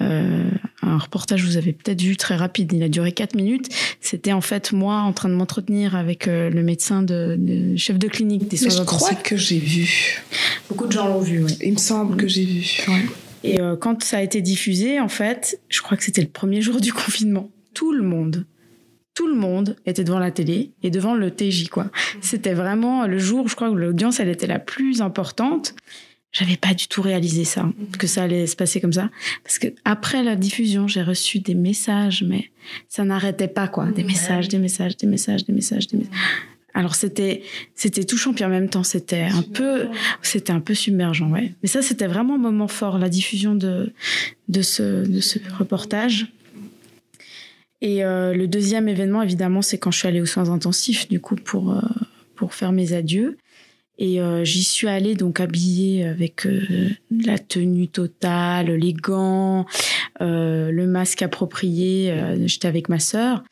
euh, un reportage, vous avez peut-être vu très rapide, il a duré 4 minutes. C'était en fait moi en train de m'entretenir avec euh, le médecin de, de- chef de clinique des Mais soins je crois que j'ai vu. Beaucoup de gens l'ont vu. Il me semble que j'ai vu. Et euh, quand ça a été diffusé, en fait, je crois que c'était le premier jour du confinement. Tout le monde, tout le monde était devant la télé et devant le TJ, quoi. C'était vraiment le jour, je crois, où l'audience, elle était la plus importante. J'avais pas du tout réalisé ça, que ça allait se passer comme ça. Parce que après la diffusion, j'ai reçu des messages, mais ça n'arrêtait pas, quoi. Des messages, des messages, des messages, des messages, des messages. Alors c'était c'était touchant puis en même temps c'était un peu c'était un peu submergent ouais. Mais ça c'était vraiment un moment fort la diffusion de de ce de ce reportage. Et le deuxième événement, évidemment, c'est quand je suis allée aux soins intensifs, du coup, pour, pour faire mes adieux. Et j'y suis allée donc habillée avec la tenue totale, les gants, le masque approprié. J'étais avec ma sœur.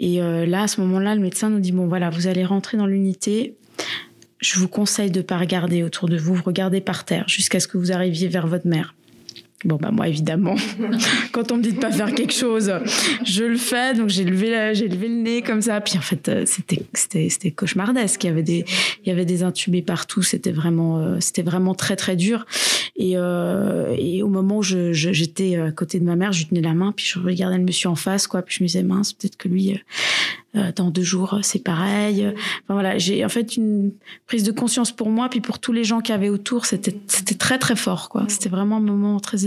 Et là, à ce moment-là, le médecin nous dit, bon voilà, vous allez rentrer dans l'unité, je vous conseille de pas regarder autour de vous, regardez par terre jusqu'à ce que vous arriviez vers votre mère. Bon, bah, moi, évidemment, quand on me dit de pas faire quelque chose, je le fais. Donc, j'ai levé, j'ai levé le nez comme ça. Puis, en fait, euh, c'était, c'était, c'était cauchemardesque. Il y avait des, il y avait des intubés partout. C'était vraiment, euh, c'était vraiment très, très dur. Et, euh, et au moment où je, j'étais à côté de ma mère, je lui tenais la main, puis je regardais le monsieur en face, quoi. Puis je me disais, mince, peut-être que lui, dans deux jours c'est pareil. Enfin voilà, j'ai en fait une prise de conscience pour moi puis pour tous les gens qui avaient autour, c'était c'était très très fort quoi. C'était vraiment un moment très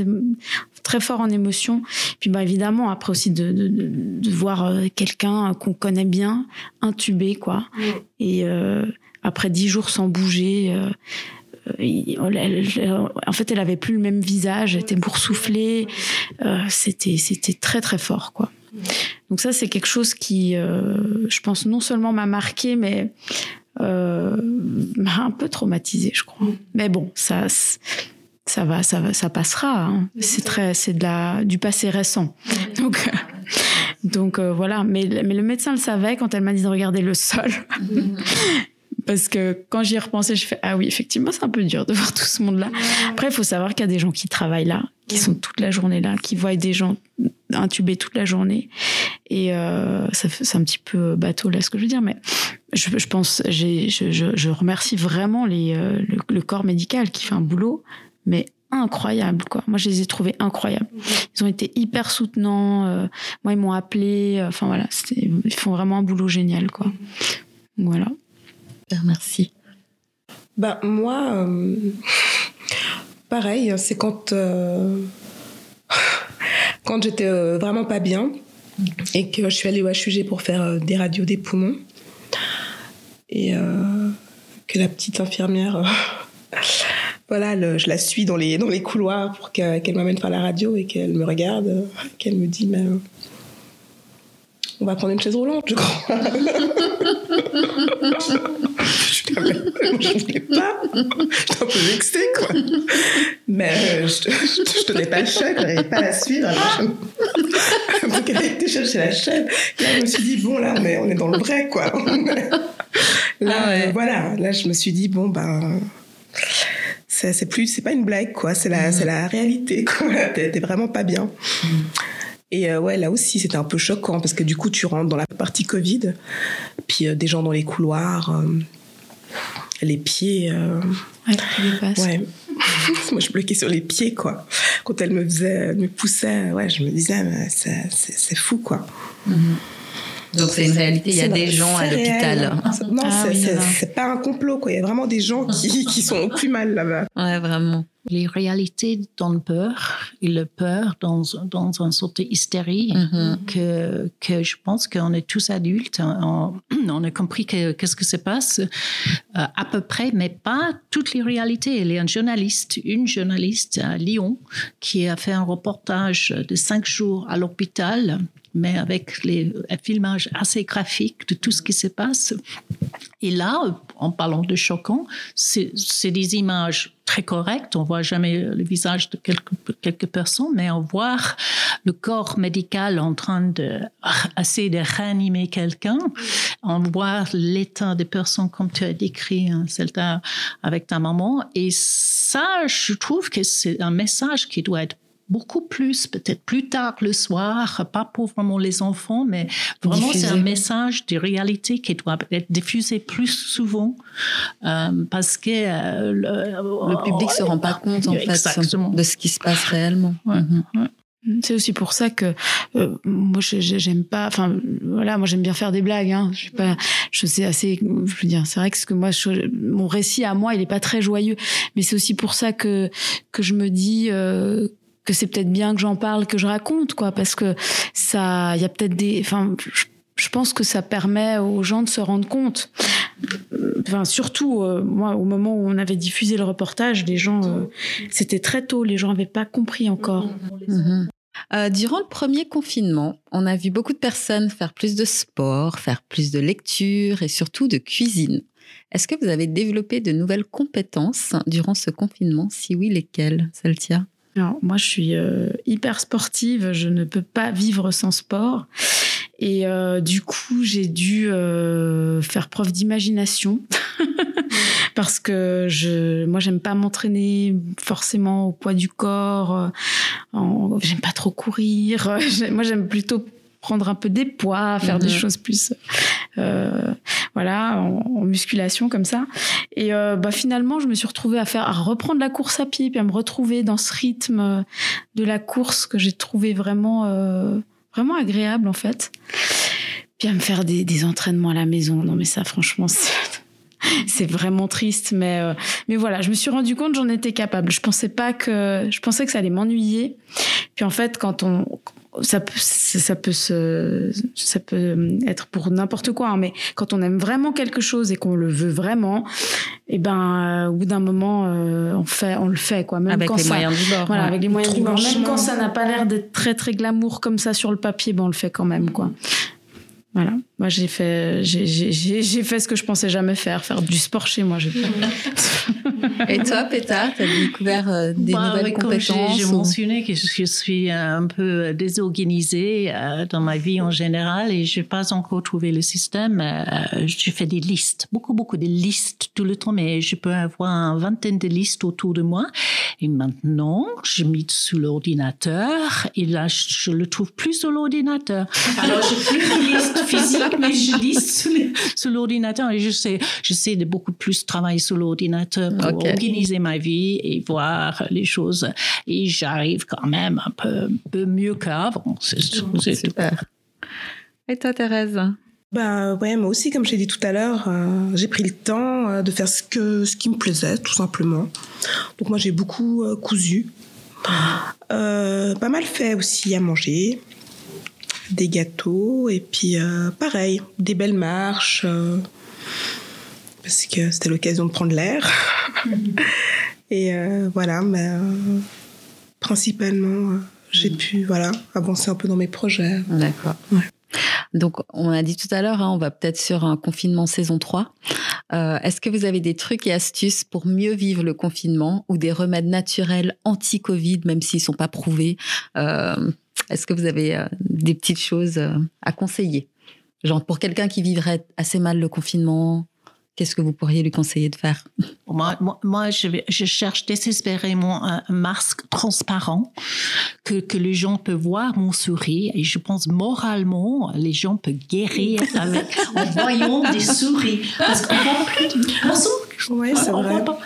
très fort en émotion. Puis bah évidemment après aussi de de, de, voir euh, quelqu'un qu'on connaît bien intubé quoi. Et euh, après dix jours sans bouger. Euh, en fait, elle avait plus le même visage, elle était boursouflée. Euh, c'était, c'était très très fort, quoi. Donc ça, c'est quelque chose qui, euh, je pense, non seulement m'a marqué, mais euh, m'a un peu traumatisé, je crois. Mais bon, ça, ça va, ça va, ça passera. Hein. C'est très, c'est de la, du passé récent. Donc, donc euh, voilà. Mais, mais le médecin le savait quand elle m'a dit de regarder le sol. Parce que quand j'y ai repensé, je fais ah oui, effectivement, c'est un peu dur de voir tout ce monde-là. Après, il faut savoir qu'il y a des gens qui travaillent là, qui sont toute la journée là, qui voient des gens intubés toute la journée. Et euh, c'est un petit peu bateau là ce que je veux dire, mais je, je pense, je, je, je, remercie vraiment les, euh, le, corps médical qui fait un boulot, mais incroyable quoi. Moi je les ai trouvés incroyables. Ils ont été hyper soutenants. Euh, moi ils m'ont appelé. Euh, enfin voilà, ils font vraiment un boulot génial quoi. Voilà. Merci. Bah moi, pareil, c'est quand quand j'étais euh, vraiment pas bien et que je suis allée au HUG pour faire euh, des radios des poumons et euh, que la petite infirmière voilà je la suis dans les couloirs pour qu'elle m'amène faire la radio et qu'elle me regarde qu'elle me dit on va prendre une chaise roulante, je crois. je voulais pas. J'étais un peu vexée, quoi. Mais euh, je, je, tenais pas le choc, je n'arrivais pas à la suivre. Donc, elle été chercher la chaîne. Là, je me suis dit, bon, là, on est, on est dans le vrai, quoi. Là, ah voilà. Là, je me suis dit, bon, ben c'est plus c'est pas une blague quoi c'est la mm. c'est la réalité quoi t'es vraiment pas bien mm. Et euh, ouais, là aussi, c'était un peu choquant parce que du coup, tu rentres dans la partie Covid, puis euh, des gens dans les couloirs, euh, les pieds. ouais, ouais. Moi, je bloquais sur les pieds, quoi. Quand elle me faisait, me poussait, ouais, je me disais, c'est fou, quoi. Mm-hmm. Donc c'est une réalité, il y a des gens à l'hôpital. Non, ah c'est pas un complot, quoi. Il y a vraiment des gens qui, qui sont plus mal là-bas. Ouais, vraiment. Les réalités donnent peur et le peur dans, dans une sorte d'hystérie mm-hmm. que, que je pense qu'on est tous adultes. On, on a compris qu'est-ce que se passe euh, à peu près, mais pas toutes les réalités. Il y a un journaliste, une journaliste à Lyon qui a fait un reportage de cinq jours à l'hôpital mais avec les filmages assez graphiques de tout ce qui se passe. Et là, en parlant de choquant, c'est des images très correctes. On voit jamais le visage de quelques, quelques personnes, mais on voit le corps médical en train de essayer de réanimer quelqu'un. On voit l'état des personnes comme tu as décrit, hein, avec ta maman. Et ça, je trouve que c'est un message qui doit être beaucoup plus, peut-être plus tard le soir, pas pour vraiment les enfants, mais vraiment c'est un message de réalité qui doit être diffusé plus souvent euh, parce que euh, le, public se rend pas compte en fait de ce qui se passe réellement. Mhm. C'est aussi pour ça que euh, moi j'aime pas enfin voilà moi j'aime bien faire des blagues hein. je suis pas je sais assez je veux dire c'est vrai que ce que moi mon récit à moi il est pas très joyeux mais c'est aussi pour ça que que je me dis euh, que c'est peut-être bien que j'en parle, que je raconte, quoi, parce que ça, il y a peut-être des, enfin, je pense que ça permet aux gens de se rendre compte. Enfin, surtout, euh, moi, au moment où on avait diffusé le reportage, les gens, euh, c'était très tôt, les gens n'avaient pas compris encore. Euh, durant le premier confinement, on a vu beaucoup de personnes faire plus de sport, faire plus de lecture et surtout de cuisine. Est-ce que vous avez développé de nouvelles compétences durant ce confinement? Si oui, lesquelles, Celtia Alors, moi, je suis euh, hyper sportive. Je ne peux pas vivre sans sport. Et euh, du coup, j'ai dû euh, faire preuve d'imagination parce que je, moi, j'aime pas m'entraîner forcément au poids du corps. En- J'aime pas trop courir. Moi, j'aime plutôt prendre un peu des poids, faire des Mhm. choses plus, euh, voilà, en, en musculation comme ça. Et euh, bah, finalement, je me suis retrouvée à faire, à reprendre la course à pied, puis à me retrouver dans ce rythme de la course que j'ai trouvé vraiment, euh, vraiment agréable en fait. Puis à me faire des, des entraînements à la maison. Non, mais ça, franchement, c'est vraiment triste, mais euh, mais voilà, je me suis rendu compte j'en étais capable. Je pensais pas que je pensais que ça allait m'ennuyer. Puis en fait, quand on ça peut ça peut se ça peut être pour n'importe quoi, hein, mais quand on aime vraiment quelque chose et qu'on le veut vraiment, et ben euh, au bout d'un moment, euh, on fait on le fait quoi. Même Avec quand les ça, moyens du bord. voilà, ouais. avec les moyens du bord. Même quand ça n'a pas l'air d'être très très glamour comme ça sur le papier, ben on le fait quand même quoi. Voilà. Moi j'ai fait j'ai j'ai- j'ai j'ai fait ce que je pensais jamais faire, faire du sport chez moi. Et toi, Pétard, tu as découvert euh, des Bah, nouvelles oui, compétences j'ai ou- mentionné que je suis un peu désorganisée euh, dans ma vie en général et je n'ai pas encore trouvé le système. Euh, Je fais des listes, beaucoup, beaucoup de listes tout le temps, mais je peux avoir une vingtaine de listes autour de moi. Et maintenant, je mis sur l'ordinateur et là, je, je le trouve plus sur l'ordinateur. Alors, je fais plus de listes physiques, mais je le- sur l'ordinateur et je sais, je sais de beaucoup plus travailler sur l'ordinateur pour organiser ma vie et voir les choses. Et j'arrive quand même un peu, un peu mieux qu'avant. C'est c'est tout. Super. Et toi, Thérèse? Bah ouais, moi aussi, comme je l'ai dit tout à l'heure, euh, j'ai pris le temps euh, de faire ce que ce qui me plaisait, tout simplement. Donc moi, j'ai beaucoup euh, cousu, Euh, pas mal fait aussi à manger, des gâteaux et puis euh, pareil, des belles marches. euh, parce que c'était l'occasion de prendre l'air. et euh, voilà, mais euh, principalement, j'ai pu voilà avancer un peu dans mes projets. D'accord. Ouais. Donc, on a dit tout à l'heure, hein, on va peut-être sur un confinement saison 3. Euh, Est-ce que vous avez des trucs et astuces pour mieux vivre le confinement ou des remèdes naturels anti-Covid, même s'ils sont pas prouvés Euh, Est-ce que vous avez euh, des petites choses euh, à conseiller? Genre, pour quelqu'un qui vivrait assez mal le confinement, qu'est-ce que vous pourriez lui conseiller de faire? Moi, moi, je, cherche désespérément un masque transparent que, les gens peuvent voir mon sourire. Et je pense moralement, les gens peuvent guérir en voyant des souris. Parce qu'on voit plus de façon, Ouais, c'est on vrai. pas.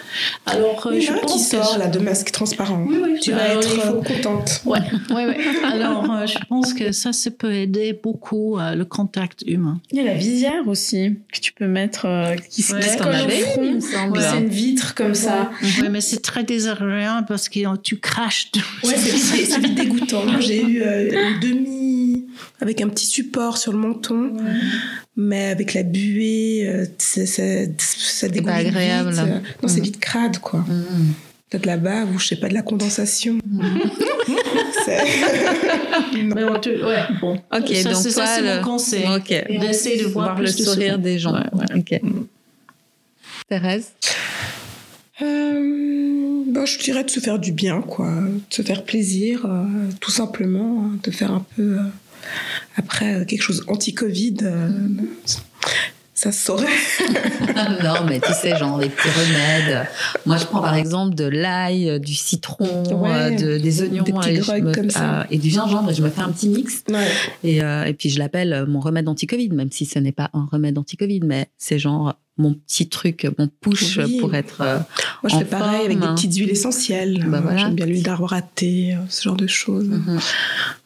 Alors, euh, je qui pense que sort je- là de masque transparent. Oui, oui, tu vas alors, être faut- euh, contente. Ouais, ouais, ouais. Alors, euh, je pense que ça, ça peut aider beaucoup euh, le contact humain. Il y a la visière aussi que tu peux mettre euh, qui se Ouais, qui se t'en colle au avais front. une, il me semble. Puis C'est une vitre comme ça. Ouais, mais c'est très désagréable parce que euh, tu craches. Ouais, c'est vite, dégoûtant. J'ai eu euh, une demi avec un petit support sur le menton, mais avec la buée, euh, ça, ça, ça pas dégouline agréable. vite. Euh, Non, c'est Mm. vite crade, quoi. Mm. Peut-être la bave ou je sais pas de la condensation. C'est- Mais on te- ouais, bon. Ok, ça, donc c'est, ça, c'est le- mon conseil. Ok. D'essayer de voir, Voir le de sourire sourire. des gens. Ouais, ouais. Ok. Thérèse Euh, bah, je dirais de se faire du bien, quoi. De se faire plaisir, euh, tout simplement. hein, de faire un peu. euh, après, euh, quelque chose anti-Covid, euh, ça se saurait. non, mais tu sais, genre des petits remèdes. Moi, je prends par exemple de l'ail, euh, du citron, Ouais, de- des oignons des et, me- comme ça. euh, et du gingembre. Et je me fais un petit mix. Ouais. Et, euh, et puis, je l'appelle mon remède anti-Covid, même si ce n'est pas un remède anti-Covid, mais c'est genre mon petit truc, mon push Oui. pour être. euh, Moi, je En fais pareil avec des forme. petites huiles essentielles. Bah voilà. J'aime bien l'huile d'arbre à thé, euh, ce genre de choses. mhm.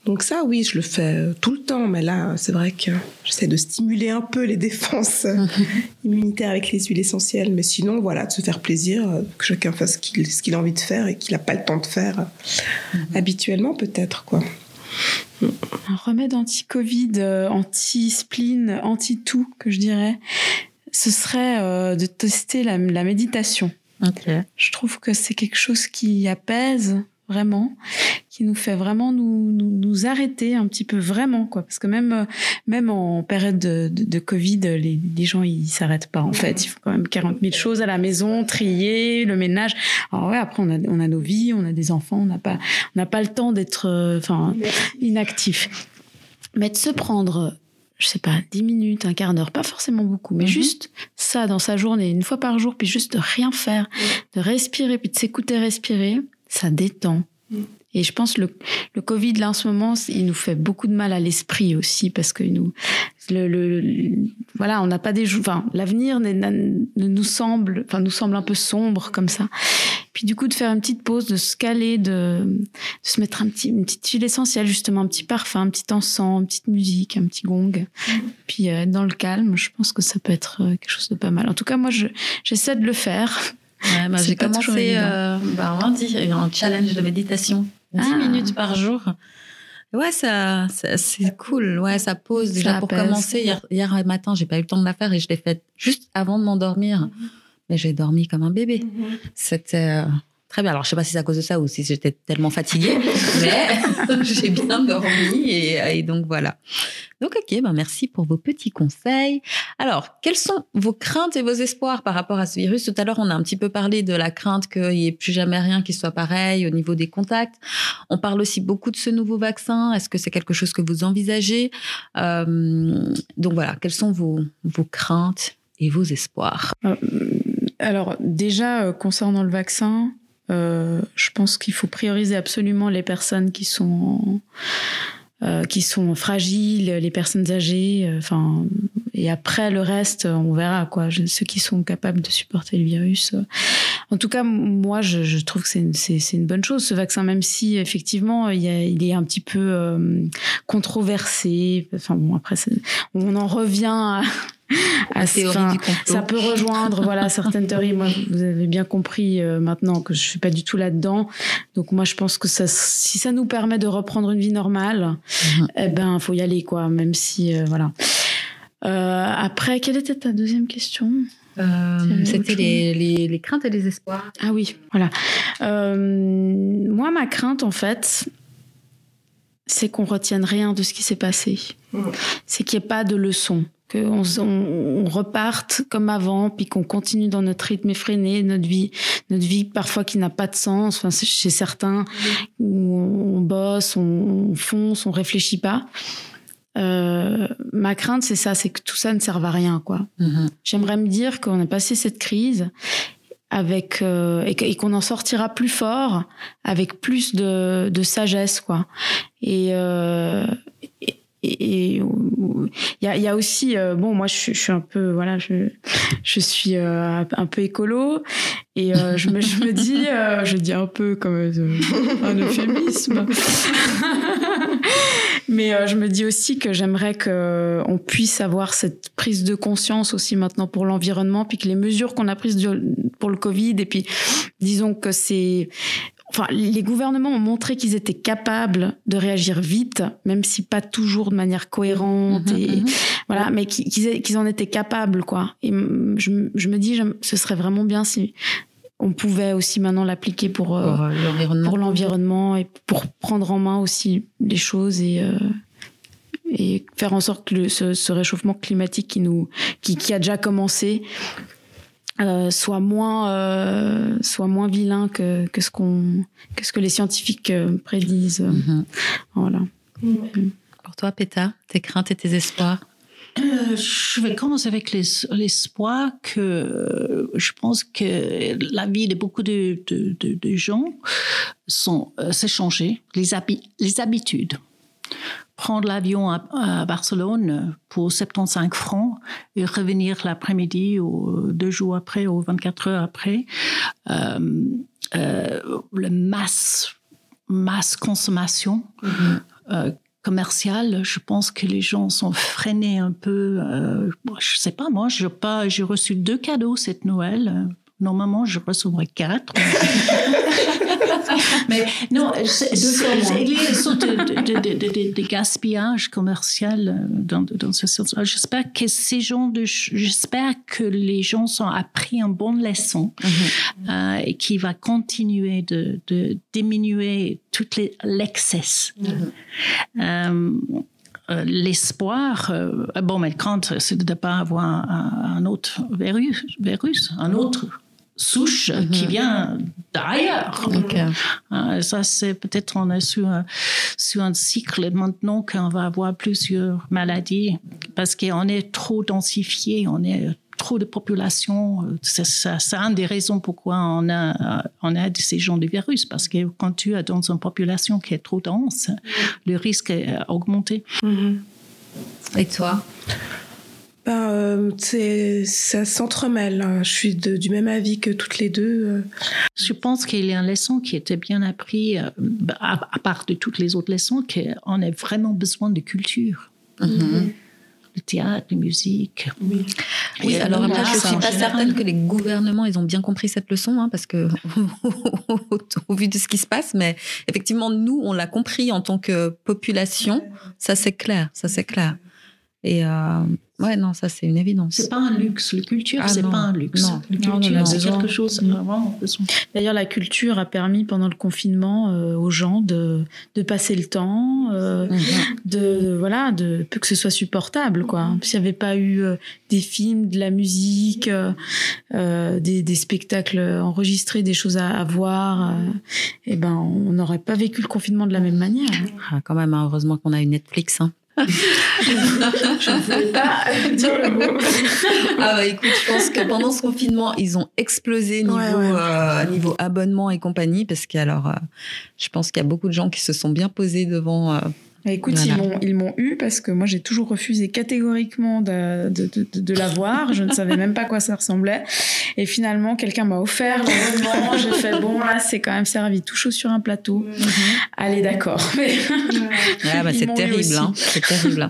Donc ça, oui, je le fais euh, tout le temps. Mais là, c'est vrai que j'essaie de stimuler un peu les défenses euh, immunitaires avec les huiles essentielles. Mais sinon, voilà, de se faire plaisir, que chacun fasse ce qu'il ce qu'il a envie de faire et qu'il n'a pas le temps de faire euh, habituellement, peut-être, quoi. Un remède anti-Covid, anti-spleen, anti-tout, que je dirais, ce serait euh, de tester la, la méditation. Je trouve que c'est quelque chose qui apaise vraiment, qui nous fait vraiment nous, nous, nous, arrêter un petit peu vraiment, quoi. Parce que même, même en période de, de, de Covid, les, les, gens, ils s'arrêtent pas, en fait. Il faut quand même 40 000 choses à la maison, trier, le ménage. Alors ouais, après, on a, on a nos vies, on a des enfants, on n'a pas, on n'a pas le temps d'être, euh, enfin, inactif. Mais de se prendre je sais pas, 10 minutes, un quart d'heure, pas forcément beaucoup, mais mm -hmm. juste ça dans sa journée, une fois par jour, puis juste de rien faire, de respirer, puis de s'écouter respirer, ça détend. Et je pense le le Covid là en ce moment, il nous fait beaucoup de mal à l'esprit aussi parce que nous le, le voilà, on n'a pas des enfin l'avenir ne nous semble enfin nous semble un peu sombre comme ça. Puis du coup de faire une petite pause, de se caler, de, de se mettre un petit une petite huile essentielle justement, un petit parfum, un petit encens, une petite musique, un petit gong. Mmh. Puis euh, dans le calme, je pense que ça peut être euh, quelque chose de pas mal. En tout cas, moi je j'essaie de le faire. Ouais, moi j'ai commencé euh, bah, lundi un challenge de méditation 10 ah. minutes par jour. Ouais, ça, ça c'est cool. Ouais, ça pose. Ça Déjà, pour commencer, hier, hier matin, j'ai pas eu le temps de la faire et je l'ai faite juste avant de m'endormir. Mm. Mais j'ai dormi comme un bébé. Mm -hmm. C'était euh, très bien. Alors, je sais pas si c'est à cause de ça ou si j'étais tellement fatiguée, mais j'ai bien dormi et, et, donc voilà. Donc, ok, ben merci pour vos petits conseils. Alors, quelles sont vos craintes et vos espoirs par rapport à ce virus? Tout à l'heure, on a un petit peu parlé de la crainte qu'il n'y ait plus jamais rien qui soit pareil au niveau des contacts. On parle aussi beaucoup de ce nouveau vaccin. Est-ce que c'est quelque chose que vous envisagez? Euh, Donc voilà, quelles sont vos, vos craintes et vos espoirs? Euh, Alors déjà, euh, concernant le vaccin, euh, je pense qu'il faut prioriser absolument les personnes qui sont euh, qui sont fragiles, les personnes âgées, enfin et après le reste, on verra quoi. Ceux qui sont capables de supporter le virus. En tout cas, moi, je, trouve que c'est une, une bonne chose ce vaccin, même si effectivement il, est un petit peu controversé. Enfin bon, après on en revient à à fin. Ça peut rejoindre voilà certaines théories. Moi, vous avez bien compris euh, maintenant que je suis pas du tout là-dedans. Donc moi, je pense que ça, si ça nous permet de reprendre une vie normale, mm -hmm. eh ben, faut y aller quoi. Même si euh, voilà. Euh, après, quelle était ta deuxième question? Euh, C'était les, les, les, craintes et les espoirs. Ah oui, voilà. Euh, moi, ma crainte, en fait, c'est qu'on retienne rien de ce qui s'est passé. Mmh. C'est qu'il n'y ait pas de leçon qu'on on, on reparte comme avant, puis qu'on continue dans notre rythme effréné, notre vie, notre vie parfois qui n'a pas de sens. Enfin, chez certains où on, bosse, on, on fonce, on réfléchit pas. Euh, ma crainte, c'est ça, c'est que tout ça ne serve à rien, quoi. Mm-hmm. J'aimerais me dire qu'on a passé cette crise avec euh, et qu'on en sortira plus fort, avec plus de, de sagesse, quoi. Et, euh, et il y a, y a aussi euh, bon moi je, je, suis un peu voilà je je suis euh, un peu écolo. Et euh, je me je me dis euh, je dis un peu comme euh, un euphémisme. Mais je me dis aussi que j'aimerais que on puisse avoir cette prise de conscience aussi maintenant pour l'environnement puis que les mesures qu'on a prises pour le Covid et puis disons que c'est enfin, les gouvernements ont montré qu'ils étaient capables de réagir vite, même si pas toujours de manière cohérente mmh, et mmh. voilà, mais qu'ils qu en étaient capables, quoi. Et je, je me dis, ce serait vraiment bien si on pouvait aussi maintenant l'appliquer pour, euh, pour l'environnement et pour prendre en main aussi les choses et euh, et faire en sorte que le, ce, ce, réchauffement climatique qui nous qui, qui a déjà commencé euh, soit moins euh, soit moins vilain que, que ce qu'on que ce que les scientifiques euh, prédisent. Mm -hmm. voilà. Mm. pour toi Péta tes craintes et tes espoirs? Euh, je vais commencer avec l'espoir que je pense que la vie de beaucoup de, de, de, de gens sont euh, s'est changée. Les, habi les habitudes prendre l'avion à, à, Barcelone pour 75 francs et revenir l'après-midi ou deux jours après ou 24 heures après. Euh, euh, le masse, masse consommation mm -hmm. euh, commerciale, je pense que les gens sont freinés un peu. Euh, je sais pas, moi, j'ai pas, j'ai reçu deux cadeaux cette Noël Normalement, je recevrais quatre. Mais non, a une sorte de, gaspillage commercial euh, dans, dans ce sens. J'espère que ces gens de, j'espère que les gens ont appris une bonne leçon mm-hmm. euh, et qui va continuer de, diminuer tout l'excès. Mm-hmm. Euh, l'espoir, bon, mais quand c'est de ne pas avoir un, autre virus, virus un autre souche qui mhm. vient d'ailleurs. Euh, ça, c'est peut-être on est sur, sur un cycle maintenant qu'on va avoir plusieurs maladies parce qu'on est trop densifié, on est trop de population. C'est une des raisons pourquoi on a, on a ces genres de virus parce que quand tu es dans une population qui est trop dense, le risque est augmenté. Mhm. Et toi? Ben, euh, c'est, ça s'entremêle. Hein. Je suis du même avis que toutes les deux. Euh. Je pense qu'il y a une leçon qui était bien apprise, euh, à, part de toutes les autres leçons, qu'on a vraiment besoin de culture. Mm-hmm. Le théâtre, la musique. Oui, oui alors après, je ne suis pas certaine que les gouvernements ils ont bien compris cette leçon, hein, parce que au vu de ce qui se passe, mais effectivement, nous, on l'a compris en tant que population, ça c'est clair, ça c'est clair. Et euh, ouais, non, ça c'est une évidence. C'est pas un luxe. La culture, ah, c'est pas un luxe. Non, la culture, c'est quelque chose. D'ailleurs, la culture a permis pendant le confinement euh, aux gens de, de passer le temps, euh, mhm. de voilà, de que ce soit supportable, quoi. S'il n'y avait pas eu euh, des films, de la musique, des, des, spectacles enregistrés, des choses à, voir, et eh ben, on n'aurait pas vécu le confinement de la même manière. Ah, quand même, hein, heureusement qu'on a eu Netflix. Hein je ne voulais pas dire le mot. ah bah écoute, je pense que pendant ce confinement, ils ont explosé niveau, euh, niveau abonnement et compagnie, parce qu'alors, euh, je pense qu'il y a beaucoup de gens qui se sont bien posés devant euh, écoute, ils m'ont eu parce que moi j'ai toujours refusé catégoriquement de, de, de, de la voir. Je ne savais même pas quoi ça ressemblait. Et finalement, quelqu'un m'a offert l'abonnement. J'ai fait bon là, c'est quand même servi tout chaud sur un plateau. Allez, d'accord. ah, bah, c'est terrible, hein. c'est terrible.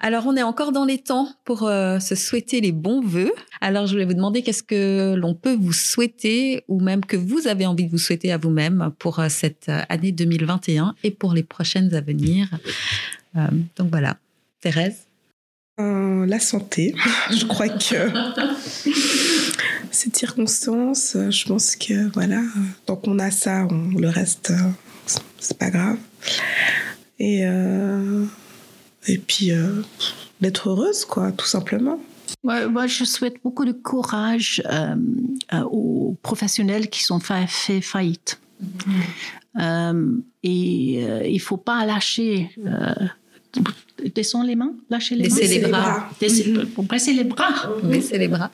Alors, on est encore dans les temps pour euh, se souhaiter les bons vœux. Alors, je voulais vous demander qu'est-ce que l'on peut vous souhaiter ou même que vous avez envie de vous souhaiter à vous-même pour euh, cette euh, année 2021 et pour les prochaines à venir. donc voilà. Thérèse? La santé. je crois que cette circonstance, je pense que voilà, tant qu'on a ça, le reste, c'est pas grave. Et et puis euh, d'être heureuse, quoi, tout simplement. moi, je souhaite beaucoup de courage euh, euh, aux professionnels qui sont fait, fait faillite. Et il ne faut pas lâcher. descendre les mains, lâcher les mains. les bras. Pour presser les bras. Baisser les bras.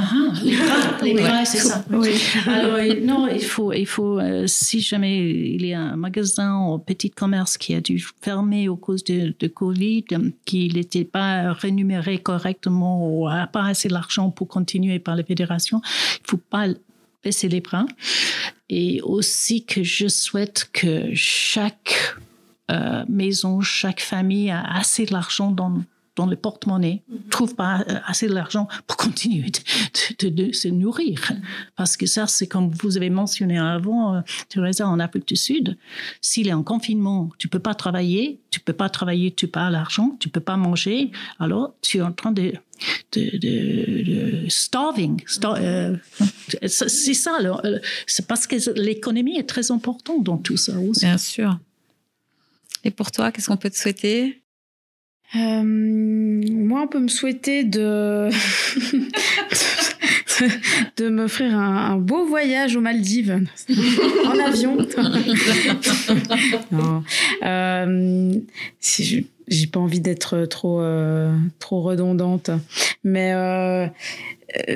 Ah, ah, les bras, les bras, c'est ça. Oui. Alors, non, il faut, il faut euh, si jamais il y a un magasin ou un petit commerce qui a dû fermer au cause de, de Covid, qu'il n'était pas rémunéré correctement ou n'a pas assez d'argent pour continuer par la fédération, il ne faut pas baisser les bras. Et aussi que je souhaite que chaque euh, maison, chaque famille a assez d'argent dans dans le porte-monnaie, ne mhm. trouve pas euh, assez d'argent pour continuer de, se nourrir. Parce que ça, c'est comme vous avez mentionné avant, euh, Teresa, en Afrique du Sud, s'il est en confinement, tu peux pas travailler, tu peux pas travailler, tu pas l'argent, tu peux pas manger, alors tu es en train de de, starving. Euh, c'est ça. C'est parce que l'économie est très importante dans tout ça aussi. Bien sûr. Et pour toi, qu'est-ce qu'on peut te souhaiter? Euh, moi, on peut me souhaiter de de, m'offrir un, beau voyage aux Maldives en avion. non. Euh, j'ai pas envie d'être trop euh, trop redondante, mais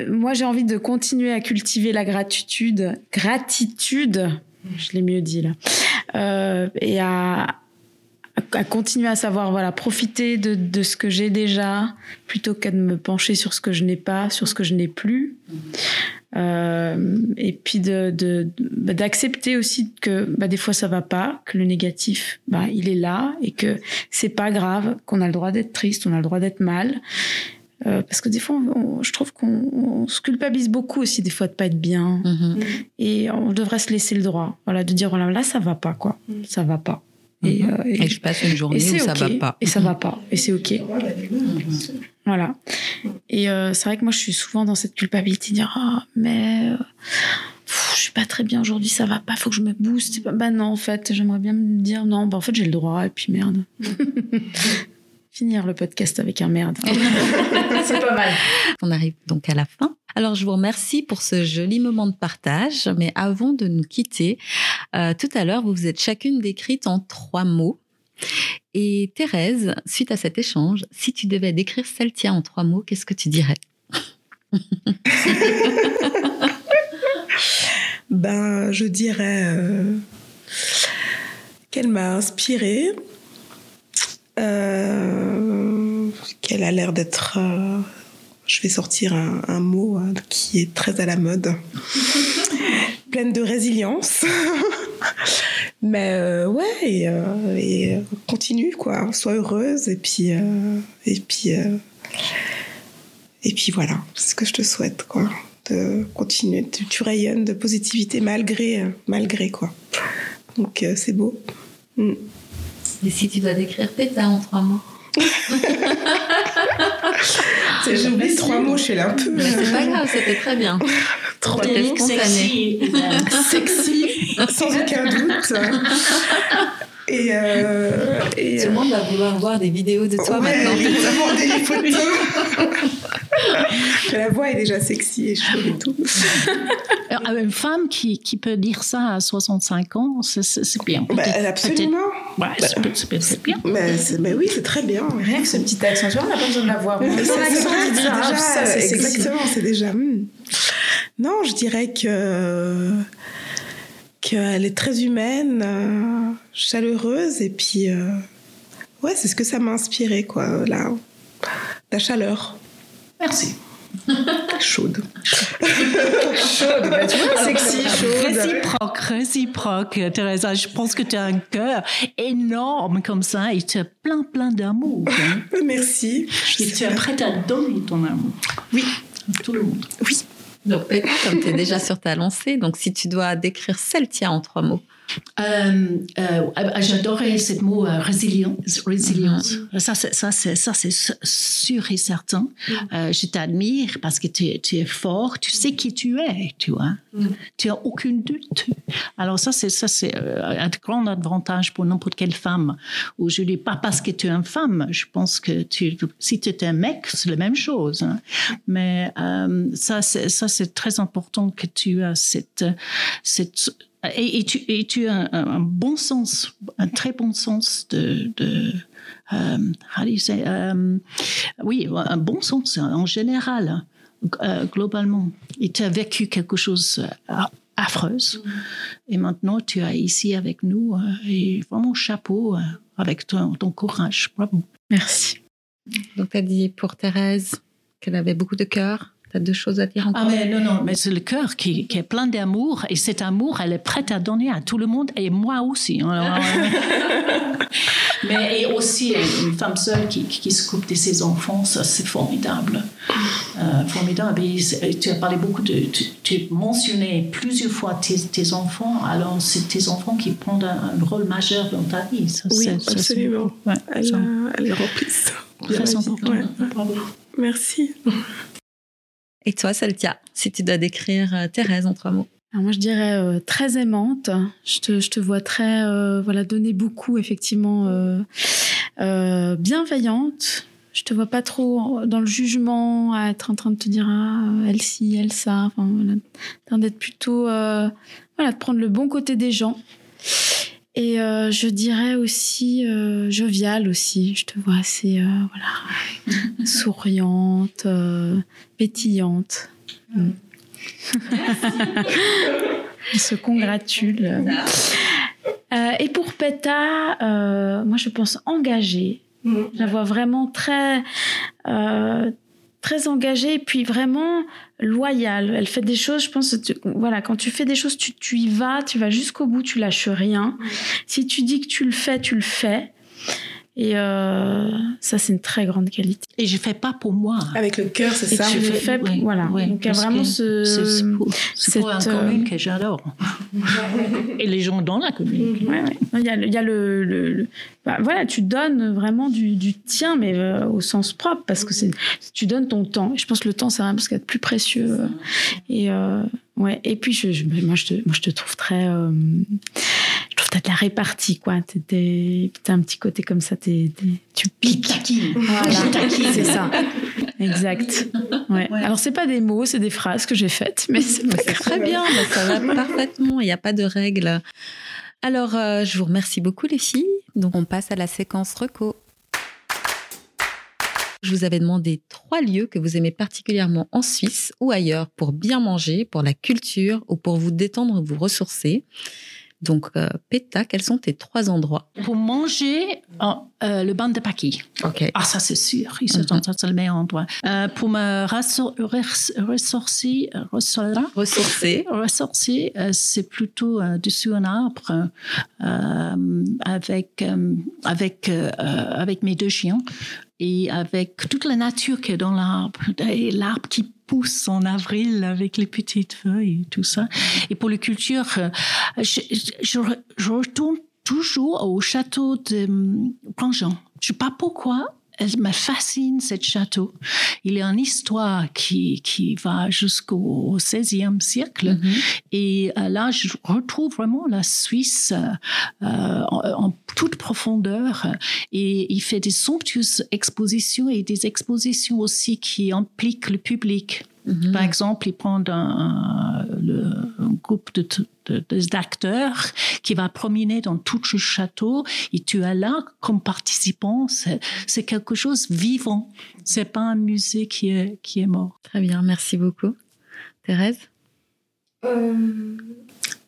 moi j'ai envie de continuer à cultiver la gratitude, gratitude, je l'ai mieux dit là, et à à continuer à savoir voilà profiter de, de ce que j'ai déjà plutôt qu'à de me pencher sur ce que je n'ai pas sur ce que je n'ai plus euh, et puis de, de bah, d'accepter aussi que bah, des fois ça va pas que le négatif bah, il est là et que c'est pas grave qu'on a le droit d'être triste on a le droit d'être mal Euh, parce que des fois, on- je trouve qu'on on se culpabilise beaucoup aussi des fois de pas être bien. Mhm. Et on devrait se laisser le droit, voilà, de dire voilà, là ça va pas quoi, ça va pas. Et, Mhm. euh, et- Et je passe une journée et où ça ok. va pas. Et ça va pas. Et c'est ok. Voilà. Et euh, c'est vrai que moi, je suis souvent dans cette culpabilité de dire ah mais euh, pff, je suis pas très bien aujourd'hui, ça va pas, faut que je me booste. Bah non, en fait, j'aimerais bien me dire non, bah en fait j'ai le droit et puis merde. Finir le podcast avec un merde. c'est pas mal. On arrive donc à la fin. Alors, je vous remercie pour ce joli moment de partage. Mais avant de nous quitter, euh, tout à l'heure, vous vous êtes chacune décrite en trois mots. Et Thérèse, suite à cet échange, si tu devais décrire Celtia en trois mots, qu'est-ce que tu dirais? Ben, je dirais euh, qu'elle m'a inspirée, euh, qu'elle a l'air d'être. Je vais sortir un, un mot hein, qui est très à la mode, pleine de résilience. Mais euh, ouais, et, euh, et, euh, continue quoi, sois heureuse et puis euh, et puis et puis voilà, c'est ce que je te souhaite quoi de continuer, tu, tu rayonnes de positivité malgré, malgré quoi. Donc c'est beau. Mm. Et si tu dois décrire Péta en trois mots? J'ai oublié trois mots, je suis là un peu Mais C'est pas grave, c'était très bien. Organique, spontané. sexy. sexy, sans aucun doute. Et, euh, et Tout le monde va vouloir voir des vidéos de toi Ouais, maintenant. exactement, des photos. La voix est déjà sexy et chaude et tout. Alors, Une femme qui, qui peut dire ça à 65 ans, c'est- c'est c'est bien. Bah, absolument. Ouais, c'est- c'est c'est bien. Mais, c'est- mais oui, c'est très bien. Rien que ce petit accent, tu vois, on n'a pas besoin de l'avoir. On C'est ah, déjà, ça, c'est sexy. exactement, c'est déjà. hmm. Non, je dirais que qu'elle est très humaine, euh, chaleureuse et puis euh, ouais, c'est ce que ça m'a inspiré quoi, la la chaleur Merci. chaude. Chaude, bah, tu vois, sexy, chaude. Réciproque, réciproque, Teresa. Je pense que tu as un cœur énorme comme ça et tu as plein, plein d'amour. hein. Merci. Je Et tu es prête à donner ton amour. Oui, à Tout le monde. oui. Donc, comme tu es déjà sur ta lancée, donc si tu dois décrire Celtia en trois mots, Euh, euh, J'adorais ce mot euh, résilience. résilience. Ça, c'est, ça, c'est, ça, c'est s- sûr et certain. Euh, je t'admire parce que tu, es- tu es fort, tu sais qui tu es, tu vois. Tu n'as aucun doute. Alors ça, c'est, ça, c'est un grand avantage pour n'importe quelle femme. Aujourd'hui, pas parce que tu es une femme. Je pense que tu, si tu es un mec, c'est la même chose. hein. Mais ça, c'est, ça, c'est très important que tu as cette, cette et, et tu, et tu as un, un bon sens, un très bon sens de, de euh, how do you say, euh, oui, un bon sens en général, euh, globalement. Et tu as vécu quelque chose affreuse. Et maintenant, tu es ici avec nous. et vraiment, chapeau avec ton, ton courage. Bravo. Merci. donc tu as dit pour Thérèse qu'elle avait beaucoup de cœur. Tu as deux choses à dire encore Ah, mais non, non, mais c'est le cœur qui, qui est plein d'amour. Et cet amour, elle est prête à donner à tout le monde et moi aussi. Alors, euh, mais et aussi, une femme seule qui, qui s'occupe de ses enfants, ça, c'est formidable. Euh, formidable. Et tu as parlé beaucoup de. Tu, tu mentionnais plusieurs fois tes, tes enfants. Alors, c'est tes enfants qui prennent un, un rôle majeur dans ta vie. Ça, Oui, c'est- ça, absolument. ouais, Elle, ça, elle est remplisse. très important. Ouais. Bravo. Merci. Et toi, Celtia, si tu dois décrire euh, Thérèse en trois mots Alors moi, je dirais euh, très aimante. Je te, je te vois très, euh, voilà, donner beaucoup, effectivement, euh, bienveillante. Je te vois pas trop dans le jugement, à être en train de te dire ah elle ci, elle ça. Enfin voilà, d'être plutôt, voilà, de prendre le bon côté des gens. Et je dirais aussi joviale aussi. Je te vois assez, voilà, souriante, pétillante. Mm. On se congratule. Euh, et pour Peta, euh, moi je pense engagée. Je la vois vraiment très, euh, très engagée et puis vraiment loyale. Elle fait des choses, je pense, tu- voilà, quand tu fais des choses, tu, tu y vas, tu vas jusqu'au bout, tu lâches rien. Si tu dis que tu le fais, tu le fais. Et euh, ça, c'est une très grande qualité. Et je fais pas pour moi. Avec le cœur, c'est Et ça. tu le Oui, fais, oui, voilà. oui, Donc il y a vraiment ce. C'est pour, pour un cette, euh, commune que j'adore. Et les gens dans la commune. Ouais, ouais. Il y a, le- il y a le, le- le- bah, voilà, tu donnes vraiment du, du tien, mais euh, au sens propre, parce que c'est, tu donnes ton temps. Et je pense que le temps, c'est vraiment ce qu'il y a de plus précieux. euh. Et euh, ouais. Et puis, je, je- moi, je te, moi, je te trouve très, t'as de la répartie, quoi. T'es, t'es- t'as un petit côté comme ça, t'es, t'es- tu piques. Voilà, c'est ça. Exact. Ouais. Ouais. Alors, c'est pas des mots, c'est des phrases que j'ai faites, mais c'est très bien, ça va parfaitement, il n'y a pas de règles. Alors, euh, je vous remercie beaucoup les filles. Donc, on passe à la séquence reco. Je vous avais demandé trois lieux que vous aimez particulièrement en Suisse ou ailleurs pour bien manger, pour la culture ou pour vous détendre ou vous ressourcer. Donc, euh, Péta, quels sont tes trois endroits Pour manger, oh, euh, le banc de Paki. Ok. Ah, ça c'est sûr, ils Mhm. sont c'est le meilleur endroit. Euh, pour me ressourcer, ressourcer, Ressourcer. euh, c'est plutôt euh, dessus un arbre euh, avec, euh, avec, euh, avec mes deux chiens et avec toute la nature qui est dans l'arbre. L'arbre qui pousse en avril avec les petites feuilles tout ça. Et pour les cultures, euh, je, retourne toujours au château de hum, Grandjean. Je sais pas pourquoi. Elle me fascine, ce château. Il a une histoire qui, qui va jusqu'au XVIe siècle. Mhm. Et euh, là, je retrouve vraiment la Suisse euh, en, en toute profondeur. Et il fait des somptueuses expositions et des expositions aussi qui impliquent le public. Mhm. Par exemple, ils prennent un, le, un groupe de, de- de- d'acteurs qui va promener dans tout le château et tu es là comme participant. C'est, c'est quelque chose vivant. C'est pas un musée qui est, qui est mort. Très bien, merci beaucoup. Thérèse? Euh,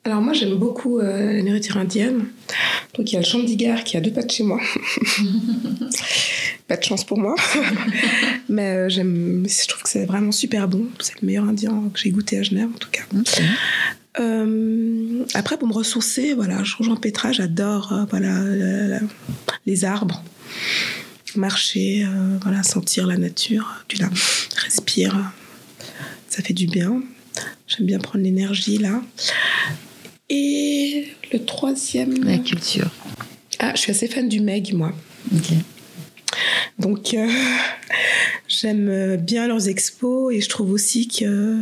alors moi j'aime beaucoup euh, la nourriture indienne. Donc il y a le Chandigarh qui a deux pas de chez moi. pas de chance pour moi. Mais euh, j'aime, je trouve que c'est vraiment super bon. C'est le meilleur indien que j'ai goûté à Genève en tout cas. Euh, après pour me ressourcer, voilà, je rejoins Petra, j'adore euh, voilà la- la- les arbres, marcher, euh, voilà sentir la nature, tu la respires, ça fait du bien. J'aime bien prendre l'énergie là. Et le troisième. La culture. Ah, je suis assez fan du Meg, moi. Ok. Donc, euh, j'aime bien leurs expos et je trouve aussi que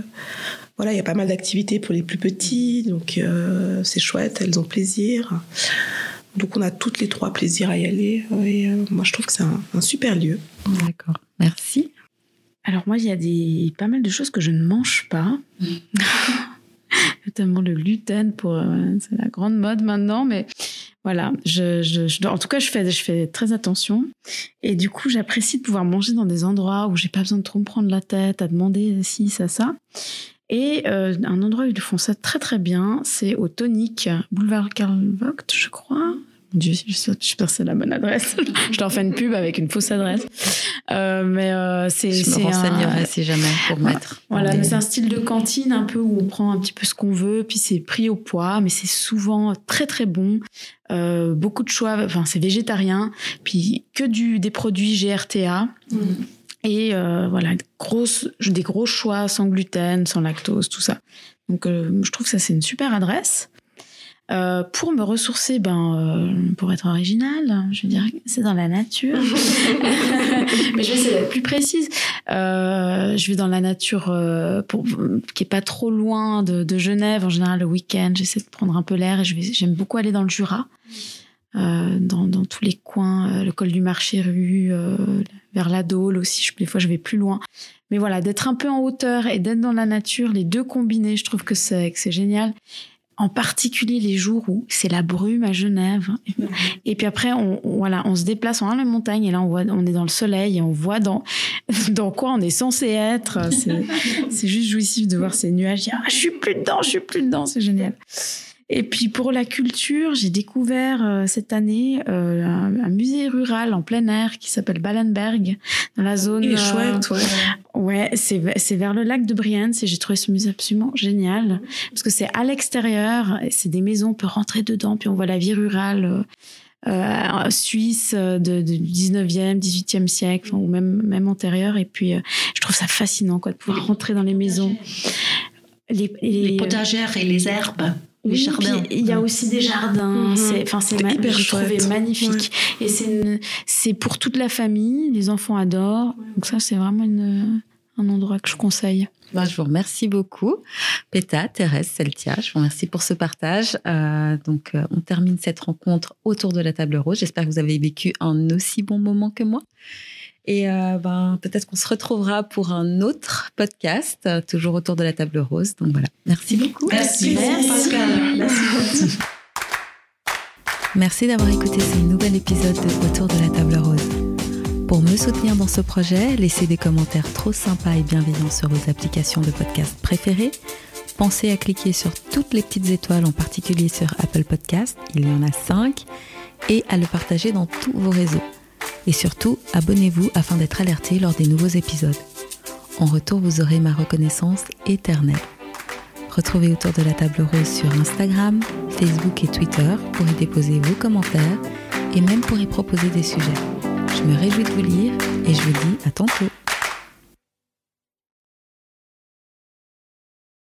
voilà, il y a pas mal d'activités pour les plus petits, donc euh, c'est chouette, elles ont plaisir. Donc, on a toutes les trois plaisir à y aller et euh, moi, je trouve que c'est un, un super lieu. D'accord. Merci. Alors moi, il y a des, pas mal de choses que je ne mange pas. Notamment le gluten, pour, euh, c'est la grande mode maintenant, mais voilà, en tout cas, je fais, je fais très attention. Et du coup, j'apprécie de pouvoir manger dans des endroits où j'ai pas besoin de trop me prendre la tête à demander si, ça, ça. Et euh, un endroit où ils font ça très très bien, c'est au Tonic, boulevard Karl Vogt, je crois. Mon Dieu, je suis je suis sûre que c'est la bonne adresse. je leur fais une pub avec une fausse adresse. Euh, mais euh, c'est Je me c'est un- renseignerai si jamais pour mettre. voilà, des- mais c'est un style de cantine un peu où on prend un petit peu ce qu'on veut, puis c'est pris au poids, mais c'est souvent très très bon. Euh, beaucoup de choix, enfin c'est végétarien, puis que du des produits GRTA. Et euh, voilà, grosse, des gros choix sans gluten, sans lactose, tout ça. Donc euh, je trouve que ça c'est une super adresse. Euh, pour me ressourcer, ben, euh, pour être original, je veux dire, c'est dans la nature. Mais je vais essayer d'être plus précise. Euh, je vais dans la nature pour, qui est pas trop loin de, de Genève. En général, le week-end, j'essaie de prendre un peu l'air et j'aime beaucoup aller dans le Jura, euh, dans, dans tous les coins, euh, le col du Marché Rue, euh, vers la Dôle aussi. Je, des fois, je vais plus loin. Mais voilà, d'être un peu en hauteur et d'être dans la nature, les deux combinés, je trouve que c'est génial. En particulier les jours où c'est la brume à Genève. Et puis après, on, on- voilà, on se déplace en la montagne et là, on, voit, on est dans le soleil et on voit dans, dans quoi on est censé être. C'est, juste jouissif de voir ces nuages. Ah, je suis plus dedans, je suis plus dedans, c'est génial. Et puis pour la culture, j'ai découvert euh, cette année euh, un, un musée rural en plein air qui s'appelle Ballenberg, dans la zone. Il est euh, chouette, ouais. Ouais, c'est ve- c'est vers le lac de Brienz et j'ai trouvé ce musée absolument génial parce que c'est à l'extérieur, c'est des maisons, on peut rentrer dedans, puis on voit la vie rurale. euh, euh, suisse de, du 19e, 18e siècle, ou même, même antérieur. Et puis, je trouve ça fascinant quoi, de pouvoir rentrer dans les maisons. Les, les, potagères et les herbes. Les jardins. Il y a aussi des jardins. Mhm. C'est, enfin, c'est hyper je trouvais magnifique. Et c'est, c'est pour toute la famille. Les enfants adorent. Donc ça, c'est vraiment une, un endroit que je conseille. Bah, je vous remercie beaucoup, Péta, Thérèse, Celtia. Je vous remercie pour ce partage. Euh, donc, euh, on termine cette rencontre autour de la table rose. J'espère que vous avez vécu un aussi bon moment que moi. Et euh, ben, peut-être qu'on se retrouvera pour un autre podcast, toujours autour de la table rose. Donc voilà, merci beaucoup. Merci, Pascal. Merci. Merci d'avoir écouté ce nouvel épisode de Autour de la table rose. Pour me soutenir dans ce projet, laissez des commentaires trop sympas et bienveillants sur vos applications de podcast préférées. Pensez à cliquer sur toutes les petites étoiles, en particulier sur Apple Podcast, il y en a 5, et à le partager dans tous vos réseaux. Et surtout, abonnez-vous afin d'être alerté lors des nouveaux épisodes. En retour, vous aurez ma reconnaissance éternelle. Retrouvez autour de la table rose sur Instagram, Facebook et Twitter pour y déposer vos commentaires et même pour y proposer des sujets. Je me réjouis de vous lire et je vous dis à tantôt.